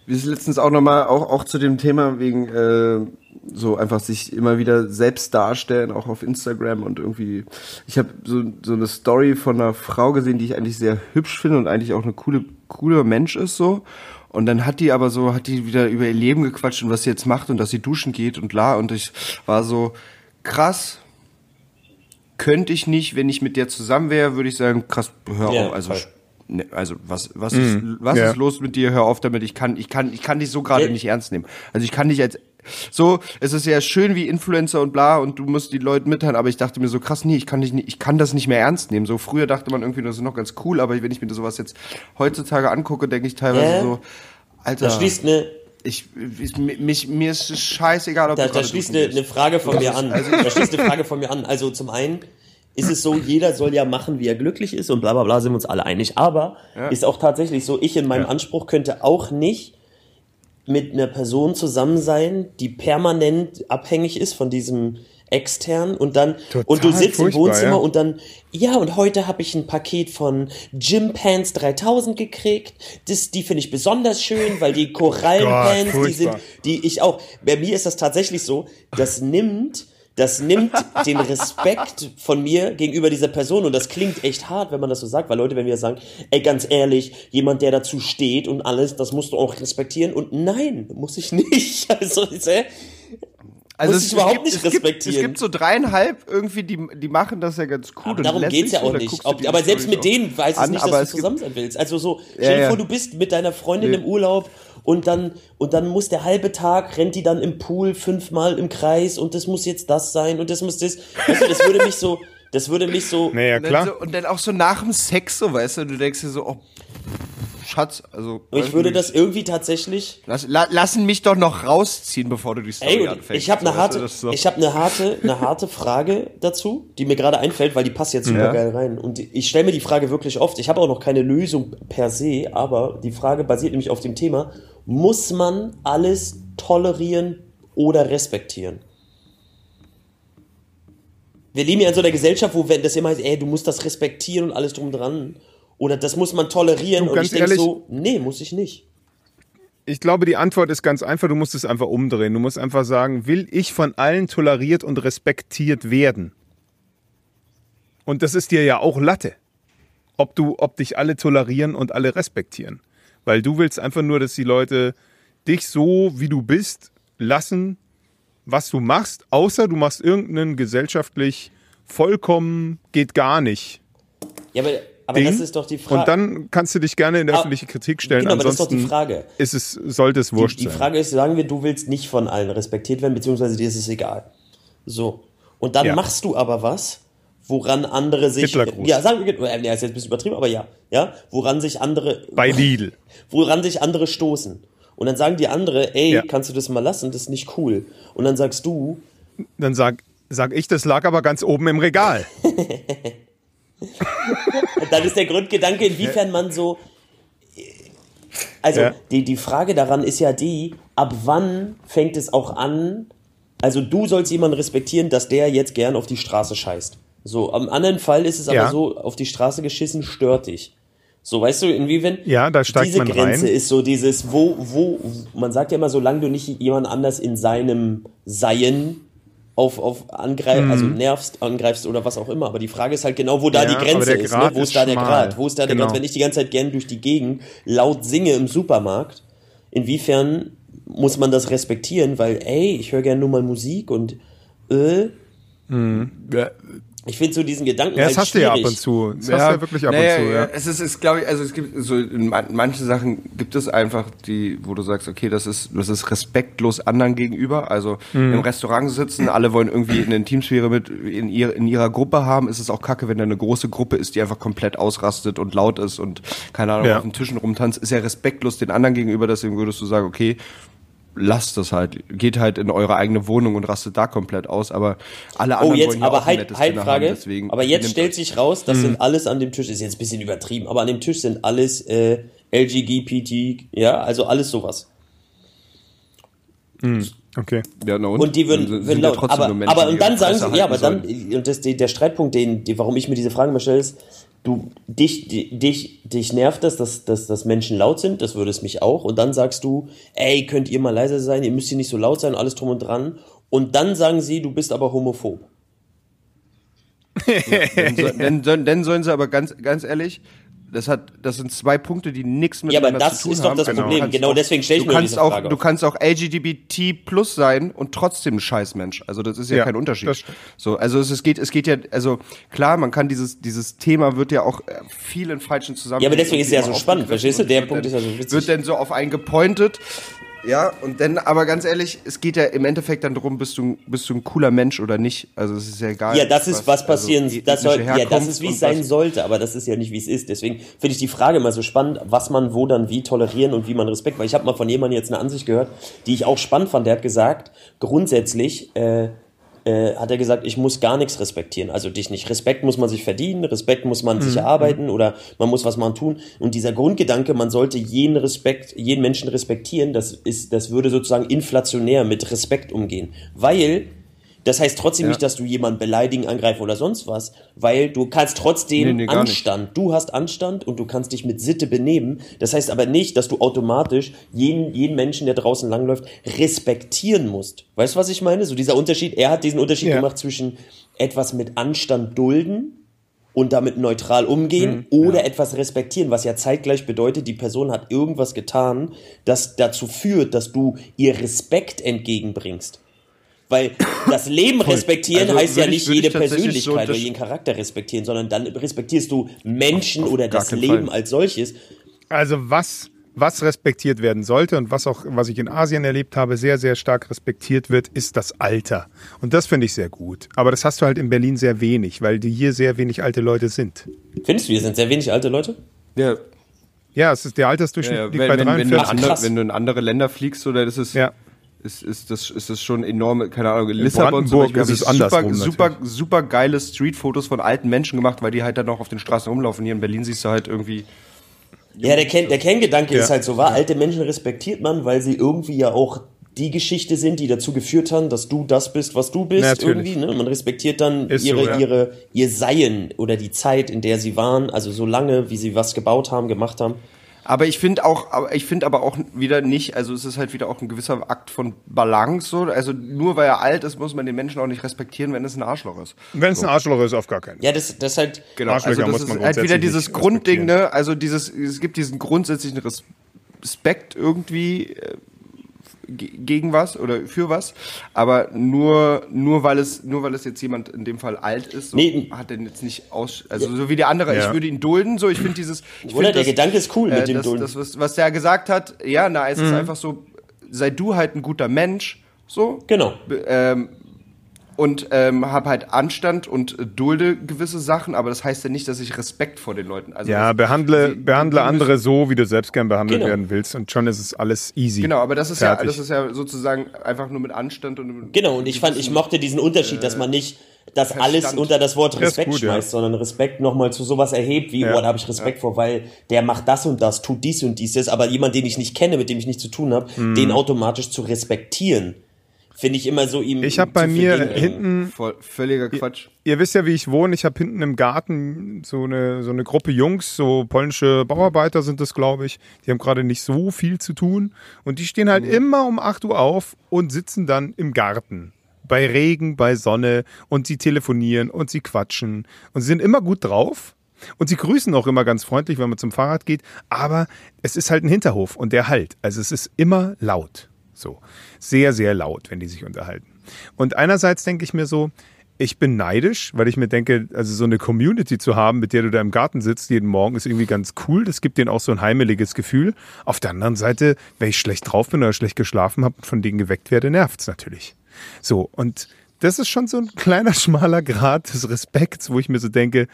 Wie ist letztens auch nochmal, auch, auch zu dem Thema wegen äh, so einfach sich immer wieder selbst darstellen, auch auf Instagram und irgendwie. Ich habe so, so eine Story von einer Frau gesehen, die ich eigentlich sehr hübsch finde und eigentlich auch eine coole, cooler Mensch ist so. Und dann hat die aber so, hat die wieder über ihr Leben gequatscht und was sie jetzt macht und dass sie duschen geht und la. Und ich war so, krass, könnte ich nicht, wenn ich mit der zusammen wäre, würde ich sagen, krass, hör Ja, auf. Also, voll. Ne, also was, was, ist, was ja. ist los mit dir? Hör auf damit. Ich kann, ich kann, ich kann dich so gerade Ja. nicht ernst nehmen. Also ich kann dich als so, es ist ja schön wie Influencer und bla und du musst die Leute mitteilen, aber ich dachte mir so krass, nee, ich kann dich nicht, ich kann das nicht mehr ernst nehmen. So früher dachte man irgendwie, das ist noch ganz cool, aber wenn ich mir sowas jetzt heutzutage angucke, denke ich teilweise Ja. so, Alter, Da schließt eine, ich, ich, mich, mir ist es scheißegal, ob da, du da schließt eine, eine Frage von Das mir an. also da schließt eine Frage von mir an. Also zum einen ist es so, jeder soll ja machen, wie er glücklich ist und bla bla bla, sind wir uns alle einig. Aber ist auch tatsächlich so, ich in meinem Anspruch könnte auch nicht mit einer Person zusammen sein, die permanent abhängig ist von diesem extern und dann Total und du sitzt im Wohnzimmer ja. und dann ja und heute habe ich ein Paket von Gym Pants 3000 gekriegt das die finde ich besonders schön weil die Korallenpants die sind die ich auch bei mir ist das tatsächlich so das nimmt das nimmt den Respekt von mir gegenüber dieser Person und das klingt echt hart, wenn man das so sagt, weil Leute, wenn wir sagen, ey, ganz ehrlich, jemand, der dazu steht und alles, das musst du auch respektieren und nein, muss ich nicht. Also, äh, Also muss ich überhaupt nicht es gibt, respektieren. Es gibt so dreieinhalb irgendwie, die, die machen das ja ganz cool. Aber und darum geht's ja auch nicht. Ob, aber selbst mit denen weiß ich an, nicht, dass es du gibt- zusammen sein willst. Also so, stell dir ja. vor, du bist mit deiner Freundin im Urlaub und dann, und dann muss der halbe Tag, rennt die dann im Pool fünfmal im Kreis und das muss jetzt das sein und das muss das. Weißt du, das würde mich so, das würde mich so, Naja, Und dann, klar. so, und dann auch so nach dem Sex, so, weißt du, du denkst dir so, oh, Schatz, also. ich würde nicht. das irgendwie tatsächlich, Lass, la, lassen mich doch noch rausziehen, bevor du die Story Ey, anfängst. ich habe eine harte, so- ich habe eine harte, eine harte Frage dazu, die mir gerade einfällt, weil die passt jetzt super Ja. geil rein. Und ich stelle mir die Frage wirklich oft. Ich habe auch noch keine Lösung per se, aber die Frage basiert nämlich auf dem Thema: Muss man alles tolerieren oder respektieren? Wir leben ja in so einer Gesellschaft, wo wenn das immer heißt, ey, du musst das respektieren und alles drum dran. Oder das muss man tolerieren. Du, und ich denke so, nee, muss ich nicht. Ich glaube, die Antwort ist ganz einfach. Du musst es einfach umdrehen. Du musst einfach sagen, will ich von allen toleriert und respektiert werden? Und das ist dir ja auch Latte. Ob du, ob dich alle tolerieren und alle respektieren. Weil du willst einfach nur, dass die Leute dich so, wie du bist, lassen, was du machst, außer du machst irgendeinen gesellschaftlich vollkommen geht gar nicht. Ja, aber, aber Ding. das ist doch die Frage. Und dann kannst du dich gerne in der Ah, öffentliche Kritik stellen. genau, aber das ist doch die Ansonsten Frage. ist es, sollte es wurscht Die, die sein. Frage ist, sagen wir, du willst nicht von allen respektiert werden, beziehungsweise dir ist es egal. So. Und dann Ja. machst du aber was, woran andere sich. Hitlergruß. Ja, sagen wir, äh, ja, ist jetzt ein bisschen übertrieben, aber ja. Ja, woran sich andere. Bei Lidl. Woran sich andere stoßen. Und dann sagen die andere, ey, Ja. kannst du das mal lassen, das ist nicht cool. Und dann sagst du, Dann sag, sag ich, das lag aber ganz oben im Regal. dann ist der Grundgedanke, inwiefern man so. Also, Ja. die, die Frage daran ist ja die, ab wann fängt es auch an, also du sollst jemanden respektieren, dass der jetzt gern auf die Straße scheißt. So, am anderen Fall ist es aber Ja. so, auf die Straße geschissen stört dich. So, weißt du, inwiefern Ja, da steigt diese man Grenze rein. ist so dieses, wo, wo, man sagt ja immer, solange du nicht jemand anders in seinem Seien auf, auf angreifst, also nervst, angreifst oder was auch immer. Aber die Frage ist halt genau, wo da Mhm. Ja, die Grenze ist. Ne? Wo ist ist da der. Grad? Wo ist da der Genau. Grad? Wenn ich die ganze Zeit gern durch die Gegend laut singe im Supermarkt, inwiefern muss man das respektieren? Weil, ey, ich höre gern nur mal Musik und äh, ich finde so diesen Gedanken Ja, das halt hast du ja ab schwierig. und zu. Das hast du ja wirklich ab naja, und zu, ja. Es ist, ist glaube ich, also es gibt so in man- manche Sachen gibt es einfach, die, wo du sagst, okay, das ist, das ist respektlos anderen gegenüber. Also Mhm. im Restaurant sitzen, alle wollen irgendwie eine Intimsphäre mit in, ihr, in ihrer Gruppe haben. Ist es auch kacke, wenn da eine große Gruppe ist, die einfach komplett ausrastet und laut ist und keine Ahnung Ja. auf den Tischen rumtanzt. Ist ja respektlos den anderen gegenüber. Deswegen würdest du sagen, okay, lasst das halt, geht halt in eure eigene Wohnung und rastet da komplett aus. Aber alle Oh, anderen jetzt, wollen ja aber auch ein halt, nettes halt Frage. haben. Deswegen aber jetzt stellt euch- sich raus, das Mhm. sind alles an dem Tisch, ist jetzt ein bisschen übertrieben, aber an dem Tisch sind alles äh, LGBT, ja, also alles sowas. Okay. Ja, na Und die würden, Dann sind würden ja laut. trotzdem Aber, nur Menschen, aber und dann sagen sie, ja, aber dann, und das, der Streitpunkt, den, die, warum ich mir diese Frage mal stelle, ist, du, dich, dich, dich nervt das, dass, dass, dass Menschen laut sind, das würde es mich auch. Und dann sagst du, ey, könnt ihr mal leiser sein, ihr müsst hier nicht so laut sein, alles drum und dran. Und dann sagen sie, du bist aber homophob. Dann, soll- dann, dann, dann sollen sie aber ganz, ganz ehrlich, das hat, das sind zwei Punkte, die nichts Ja, aber miteinander das zu tun ist doch haben. das Du Problem. kannst Genau auch- deswegen stelle ich du mir kannst diese auch, Frage. Du kannst auch LGBT plus sein und trotzdem ein Scheißmensch. Also das ist ja, Ja, kein Unterschied. So, also es, es geht, es geht ja, also klar, man kann dieses, dieses Thema wird ja auch äh, viel in falschen Zusammenhängen. Ja, aber deswegen ist es ja so spannend, verstehst du? Der Punkt wird ist ja so witzig. Wird dann so auf einen gepointet. Ja, und dann, aber ganz ehrlich, es geht ja im Endeffekt dann darum, bist du, bist du ein cooler Mensch oder nicht. Also es ist ja egal. Ja, das ist, was passieren, also das soll, ja, das ist, wie es sein was- sollte, aber das ist ja nicht, wie es ist. Deswegen finde ich die Frage immer so spannend, was man wo dann wie tolerieren und wie man Respekt, weil ich habe mal von jemandem jetzt eine Ansicht gehört, die ich auch spannend fand, der hat gesagt, grundsätzlich, äh, äh, hat er gesagt, ich muss gar nichts respektieren. Also dich nicht. Respekt muss man sich verdienen, Respekt muss man Mhm. sich erarbeiten oder man muss was man tun. Und dieser Grundgedanke, man sollte jeden Respekt, jeden Menschen respektieren, das ist, das würde sozusagen inflationär mit Respekt umgehen. Weil das heißt trotzdem nicht, dass du jemanden beleidigen, angreifen oder sonst was, weil du kannst trotzdem Nee, nee. Anstand. Du hast Anstand und du kannst dich mit Sitte benehmen. Das heißt aber nicht, dass du automatisch jeden, jeden Menschen, der draußen langläuft, respektieren musst. Weißt du, was ich meine? So dieser Unterschied, er hat diesen Unterschied Ja. gemacht zwischen etwas mit Anstand dulden und damit neutral umgehen Mhm. oder etwas respektieren, was ja zeitgleich bedeutet, die Person hat irgendwas getan, das dazu führt, dass du ihr Respekt entgegenbringst. Weil das Leben respektieren Also heißt ja nicht ich jede tatsächlich so Persönlichkeit oder jeden Charakter respektieren, sondern dann respektierst du Menschen oder gar das keinen Leben Fall. als solches. Also was, was respektiert werden sollte und was auch, was ich in Asien erlebt habe, sehr, sehr stark respektiert wird, ist das Alter. Und das finde ich sehr gut. Aber das hast du halt in Berlin sehr wenig, weil die hier sehr wenig alte Leute sind. Findest du, hier sind sehr wenig alte Leute? Ja, Ja, es ist der Altersdurchschnitt ja, liegt wenn, bei wenn, wenn, du in 43. andere, wenn du in andere Länder fliegst, oder das ist, Ja. Ist, ist, das, ist das schon enorme, keine Ahnung, in Lissabon zum Beispiel ist es super, super, super geile Streetfotos von alten Menschen gemacht, weil die halt dann noch auf den Straßen rumlaufen. Hier in Berlin siehst du halt irgendwie, Ja, der, Ken, der Kerngedanke Ja. ist halt so wahr. Alte Menschen respektiert man, weil sie irgendwie ja auch die Geschichte sind, die dazu geführt haben, dass du das bist, was du bist, Natürlich. irgendwie. Ne? Man respektiert dann Ist so, ihre, ja. ihre, ihr Seien oder die Zeit, in der sie waren, also so lange, wie sie was gebaut haben, gemacht haben. Aber ich finde auch, aber ich finde aber auch wieder nicht, also es ist halt wieder auch ein gewisser Akt von Balance so. Also nur weil er alt ist, muss man den Menschen auch nicht respektieren, wenn es ein Arschloch ist. Wenn es ein Arschloch ist, auf gar keinen Fall. Ja, das, das halt, Genau, Arschlöcher also das muss man ist halt wieder dieses Grundding, ne? Also dieses, es gibt diesen grundsätzlichen Respekt irgendwie äh, gegen was oder für was, aber nur nur weil es nur weil es jetzt jemand in dem Fall alt ist, so Nee. hat er jetzt nicht aus, also so wie der andere. Ja. Ich würde ihn dulden, so ich finde dieses. Ich Oder find der Gedanke ist cool mit dem das, Dulden. Das, was, was der gesagt hat, ja, na, es ist einfach so, sei du halt ein guter Mensch, so genau. ähm, und ähm, habe halt Anstand und äh, dulde gewisse Sachen, aber das heißt ja nicht, dass ich Respekt vor den Leuten. Also Ja, behandle, die- behandle die andere so, wie du selbst gern behandelt Genau. werden willst und schon ist es alles easy. Genau, aber das ist ja, das ist ja sozusagen einfach nur mit Anstand und mit Genau, und ich fand, ich mochte diesen Unterschied, dass man nicht das alles Verstand. unter das Wort Respekt gut, ja. schmeißt, sondern Respekt nochmal zu sowas erhebt, wie, Ja. oh, da habe ich Respekt vor, weil der macht das und das, tut dies und dieses, aber jemand, den ich nicht kenne, mit dem ich nichts zu tun habe, Mhm. den automatisch zu respektieren, finde ich immer so ihm. Ich habe bei mir hinten voll, völliger Quatsch. Ihr wisst ja, wie ich wohne. Ich habe hinten im Garten so eine, so eine Gruppe Jungs, so polnische Bauarbeiter sind das, glaube ich. Die haben gerade nicht so viel zu tun. Und die stehen halt immer um 8 Uhr auf und sitzen dann im Garten. Bei Regen, bei Sonne. Und sie telefonieren und sie quatschen. Und sie sind immer gut drauf. Und sie grüßen auch immer ganz freundlich, wenn man zum Fahrrad geht. Aber es ist halt ein Hinterhof und der halt. Also es ist immer laut. So. Sehr, sehr laut, wenn die sich unterhalten. Und einerseits denke ich mir so, ich bin neidisch, weil ich mir denke, also so eine Community zu haben, mit der du da im Garten sitzt jeden Morgen, ist irgendwie ganz cool. Das gibt denen auch so ein heimeliges Gefühl. Auf der anderen Seite, wenn ich schlecht drauf bin oder schlecht geschlafen habe und von denen geweckt werde, nervt's natürlich. So, und das ist schon so ein kleiner, schmaler Grad des Respekts, wo ich mir so denke,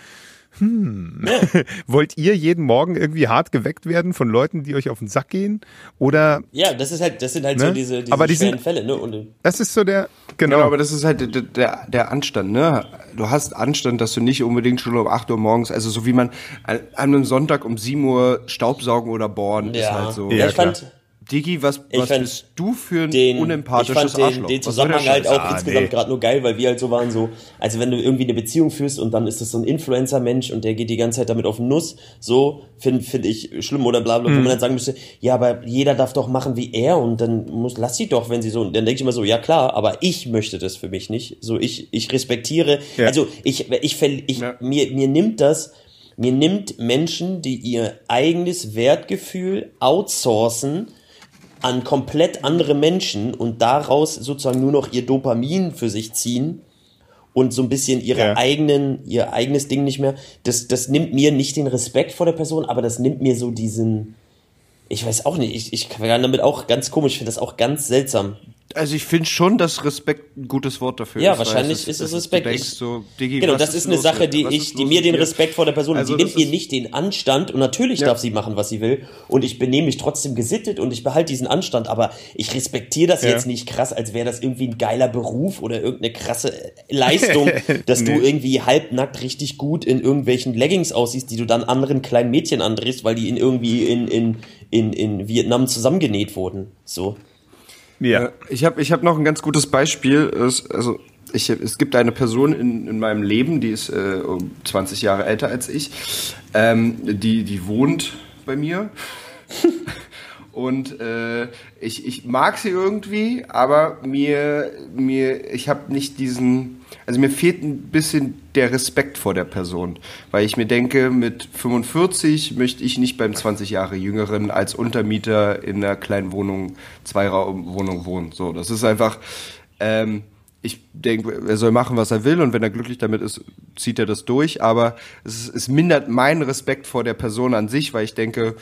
hm, wollt ihr jeden Morgen irgendwie hart geweckt werden von Leuten, die euch auf den Sack gehen? Oder Ja, das ist halt, das sind halt Ne? so diese, diese Aber die schweren sind- Fälle, ne? Und, das ist so der, genau, Genau, aber das ist halt der, der, der Anstand, ne? Du hast Anstand, dass du nicht unbedingt schon um 8 Uhr morgens, also so wie man an einem Sonntag um 7 Uhr Staubsaugen oder bohren, ist ja. halt so. Ja, ich fand, Digi, was, Ich was fand bist du für ein den, ich unempathisches fand den, Arschloch? den Zusammenhang halt auch Ah, insgesamt nee. gerade nur geil, weil wir halt so waren so, also wenn du irgendwie eine Beziehung führst und dann ist das so ein Influencer-Mensch und der geht die ganze Zeit damit auf den Nuss, so finde find ich schlimm oder bla bla, Mhm. wo man dann sagen müsste, ja, aber jeder darf doch machen wie er und dann muss, lass sie doch, wenn sie so, und dann denke ich immer so, ja klar, aber ich möchte das für mich nicht, so ich, ich respektiere, Ja. also ich, ich, verl- ich Ja. mir, mir nimmt das, mir nimmt Menschen, die ihr eigenes Wertgefühl outsourcen, an komplett andere Menschen und daraus sozusagen nur noch ihr Dopamin für sich ziehen und so ein bisschen ihre Ja. eigenen, ihr eigenes Ding nicht mehr. Das, das nimmt mir nicht den Respekt vor der Person, aber das nimmt mir so diesen, ich weiß auch nicht, ich, ich kann damit auch ganz komisch, ich finde das auch ganz seltsam. Also ich finde schon, dass Respekt ein gutes Wort dafür Ja, ist. weil wahrscheinlich ist es Respekt. Du denkst so, Digi, Genau, das ist eine Sache, die ich, die mir den? Respekt vor der Person, Also die nimmt mir nicht den Anstand und natürlich Ja. darf sie machen, was sie will und ich benehme mich trotzdem gesittet und ich behalte diesen Anstand, aber ich respektiere das Ja. jetzt nicht krass, als wäre das irgendwie ein geiler Beruf oder irgendeine krasse Leistung, dass du Nee. irgendwie halbnackt richtig gut in irgendwelchen Leggings aussiehst, die du dann anderen kleinen Mädchen andrehst, weil die in irgendwie in, in, in, in Vietnam zusammengenäht wurden. So. Ja. Äh, Ich habe ich hab noch ein ganz gutes Beispiel. Es, also ich, es gibt eine Person in, in meinem Leben, die ist äh, um 20 Jahre älter als ich. Ähm, die, die wohnt bei mir. Und äh, ich, ich mag sie irgendwie, aber mir, mir ich habe nicht diesen, also mir fehlt ein bisschen der Respekt vor der Person, weil ich mir denke, mit 45 möchte ich nicht beim 20 Jahre Jüngeren als Untermieter in einer kleinen Wohnung, Zweiraumwohnung wohnen. So, das ist einfach, ähm, ich denke, er soll machen, was er will und wenn er glücklich damit ist, zieht er das durch, aber es, es mindert meinen Respekt vor der Person an sich, weil ich denke,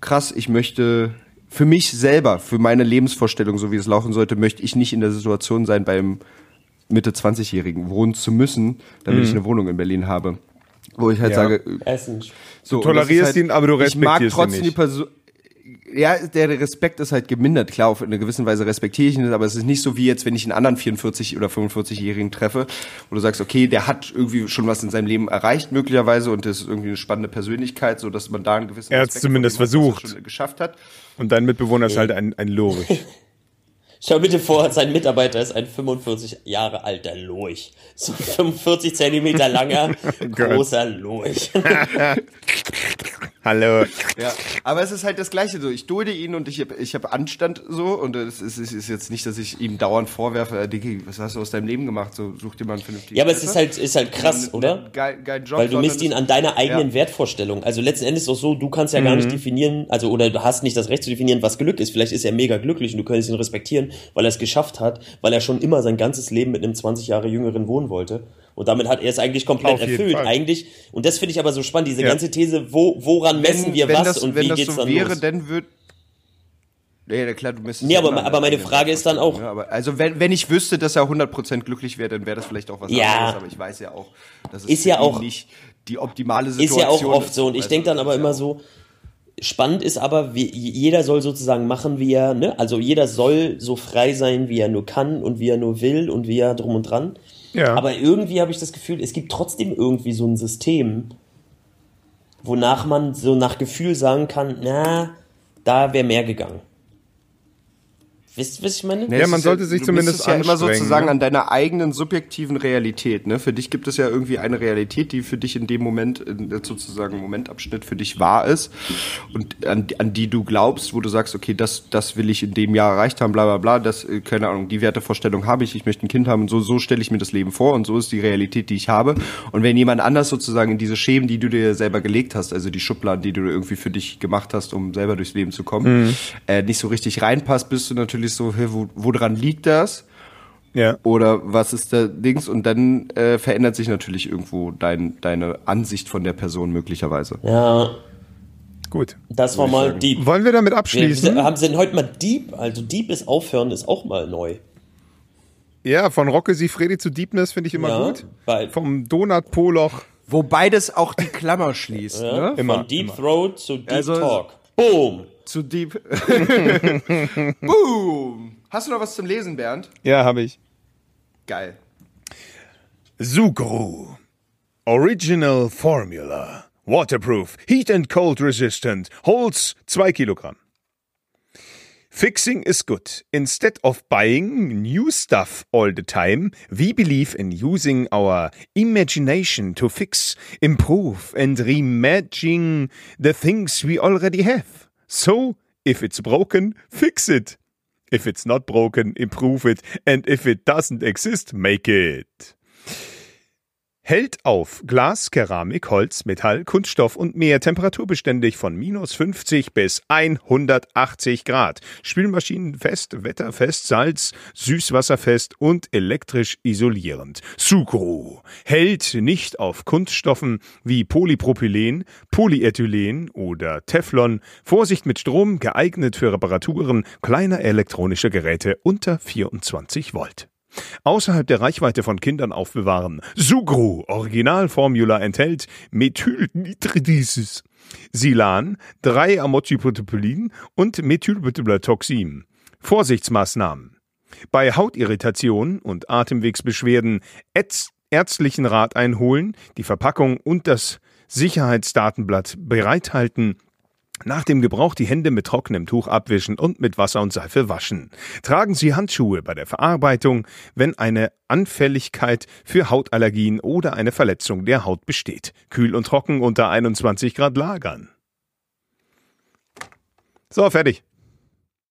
krass, ich möchte für mich selber, für meine Lebensvorstellung, so wie es laufen sollte, möchte ich nicht in der Situation sein, beim Mitte 20-Jährigen wohnen zu müssen, damit ich eine Wohnung in Berlin habe. Wo ich halt Mhm. Ja. sage, Essen. so, Du tolerierst ihn, aber du Ich mag respektierst ihn trotzdem nicht. die Person. Ja, der Respekt ist halt gemindert. Klar, auf eine gewisse Weise respektiere ich ihn, aber es ist nicht so wie jetzt, wenn ich einen anderen 44- oder 45-Jährigen treffe, wo du sagst, okay, der hat irgendwie schon was in seinem Leben erreicht, möglicherweise, und das ist irgendwie eine spannende Persönlichkeit, so dass man da einen gewissen Er Respekt zumindest dem hat, er versucht. schon geschafft hat. Und dein Mitbewohner ist halt ein, ein Lorich. Schau bitte vor, sein Mitarbeiter ist ein 45 Jahre alter Lurch. So 45 Zentimeter langer, großer Lurch. Hallo. Ja, aber es ist halt das Gleiche so. Ich dulde ihn und ich habe ich hab Anstand so und es ist, es ist jetzt nicht, dass ich ihm dauernd vorwerfe, äh, Dickie, was hast du aus deinem Leben gemacht? So, such dir mal einen vernünftigen Ja, aber es Treffer. ist halt, ist halt krass, Einen- oder? Geil, geilen Job, Weil du misst ihn es- an deiner eigenen Ja. Wertvorstellung. Also letzten Endes ist es auch so, du kannst ja gar Mhm. nicht definieren, also oder du hast nicht das Recht zu definieren, was Glück ist. Vielleicht ist er mega glücklich und du könntest ihn respektieren, weil er es geschafft hat, weil er schon immer sein ganzes Leben mit einem 20 Jahre jüngeren wohnen wollte. Und damit hat er es eigentlich komplett Auf erfüllt. Fall. Eigentlich, und das finde ich aber so spannend, diese Ja. ganze These, wo, woran messen wir wenn was das, und wenn wie das geht's so dann wäre, los? dann wird ja, ja, klar, du müsstest Nee, ja aber- aber meine Frage ist dann auch- Ja, aber, also wenn, wenn ich wüsste, dass er 100% glücklich wäre, dann wäre das vielleicht auch was Ja. anderes, aber ich weiß ja auch, dass es Ist ja auch- nicht die optimale ist Situation ja auch oft so. Und ich Also, denke dann das aber ist immer so, spannend ist aber, wie, jeder soll sozusagen machen, wie er, ne? Also jeder soll so frei sein, wie er nur kann und wie er nur will und wie er drum und dran. Ja. Aber irgendwie habe ich das Gefühl, es gibt trotzdem irgendwie so ein System, wonach man so nach Gefühl sagen kann, na, da wäre mehr gegangen. Wisst ihr, was ich meine? Ja, es man sollte sich du zumindest es ja immer sozusagen ne? an deiner eigenen subjektiven Realität. Ne? Für dich gibt es ja irgendwie eine Realität, die für dich in dem Moment, in sozusagen Momentabschnitt für dich wahr ist und an, an die du glaubst, wo du sagst, okay, das, das will ich in dem Jahr erreicht haben, bla bla bla, das, äh, keine Ahnung, die Wertevorstellung habe ich, ich möchte ein Kind haben und so, so stelle ich mir das Leben vor und so ist die Realität, die ich habe. Und wenn jemand anders sozusagen in diese Schemen, die du dir selber gelegt hast, also die Schubladen, die du irgendwie für dich gemacht hast, um selber durchs Leben zu kommen, äh, nicht so richtig reinpasst, bist du natürlich so, hä, wo, woran liegt das? Ja. Oder was ist der Dings? Und dann äh, verändert sich natürlich irgendwo dein, deine Ansicht von der Person möglicherweise. Ja, Gut. das war mal deep. Wollen wir damit abschließen? wir haben sind heute mal deep, also deep ist aufhören, ist auch mal neu. Ja, von Rocke Sifredi zu Deepness finde ich immer Ja, gut. weil- Vom Donut-Poloch. Wobei das auch die Klammer schließt. Ja? Ne? Immer, Von Deep immer. Throat zu Deep Also- Talk. Boom! Zu deep. Boom! Hast du noch was zum Lesen, Bernd? Ja, habe ich. Geil. Sucru. Original Formula. Waterproof. Heat and Cold Resistant. Holz 2 Kilogramm. Fixing is good. Instead of buying new stuff all the time, we believe in using our imagination to fix, improve, and reimagine the things we already have. So, if it's broken, fix it. If it's not broken, improve it. And if it doesn't exist, make it. Hält auf Glas, Keramik, Holz, Metall, Kunststoff und mehr temperaturbeständig von minus 50 bis 180 Grad. Spülmaschinenfest, wetterfest, Salz, süßwasserfest und elektrisch isolierend. Sucro hält nicht auf Kunststoffen wie Polypropylen, Polyethylen oder Teflon. Vorsicht mit Strom, geeignet für Reparaturen kleiner elektronischer Geräte unter 24 Volt. Außerhalb der Reichweite von Kindern aufbewahren. Sugru, Originalformula enthält Methylnitridices, Silan, 3-Amoxicillin und Methylbutylatoxin. Vorsichtsmaßnahmen. Bei Hautirritation und Atemwegsbeschwerden ärztlichen Rat einholen, die Verpackung und das Sicherheitsdatenblatt bereithalten, nach dem Gebrauch die Hände mit trockenem Tuch abwischen und mit Wasser und Seife waschen. Tragen Sie Handschuhe bei der Verarbeitung, wenn eine Anfälligkeit für Hautallergien oder eine Verletzung der Haut besteht. Kühl und trocken unter 21 Grad lagern. So, fertig.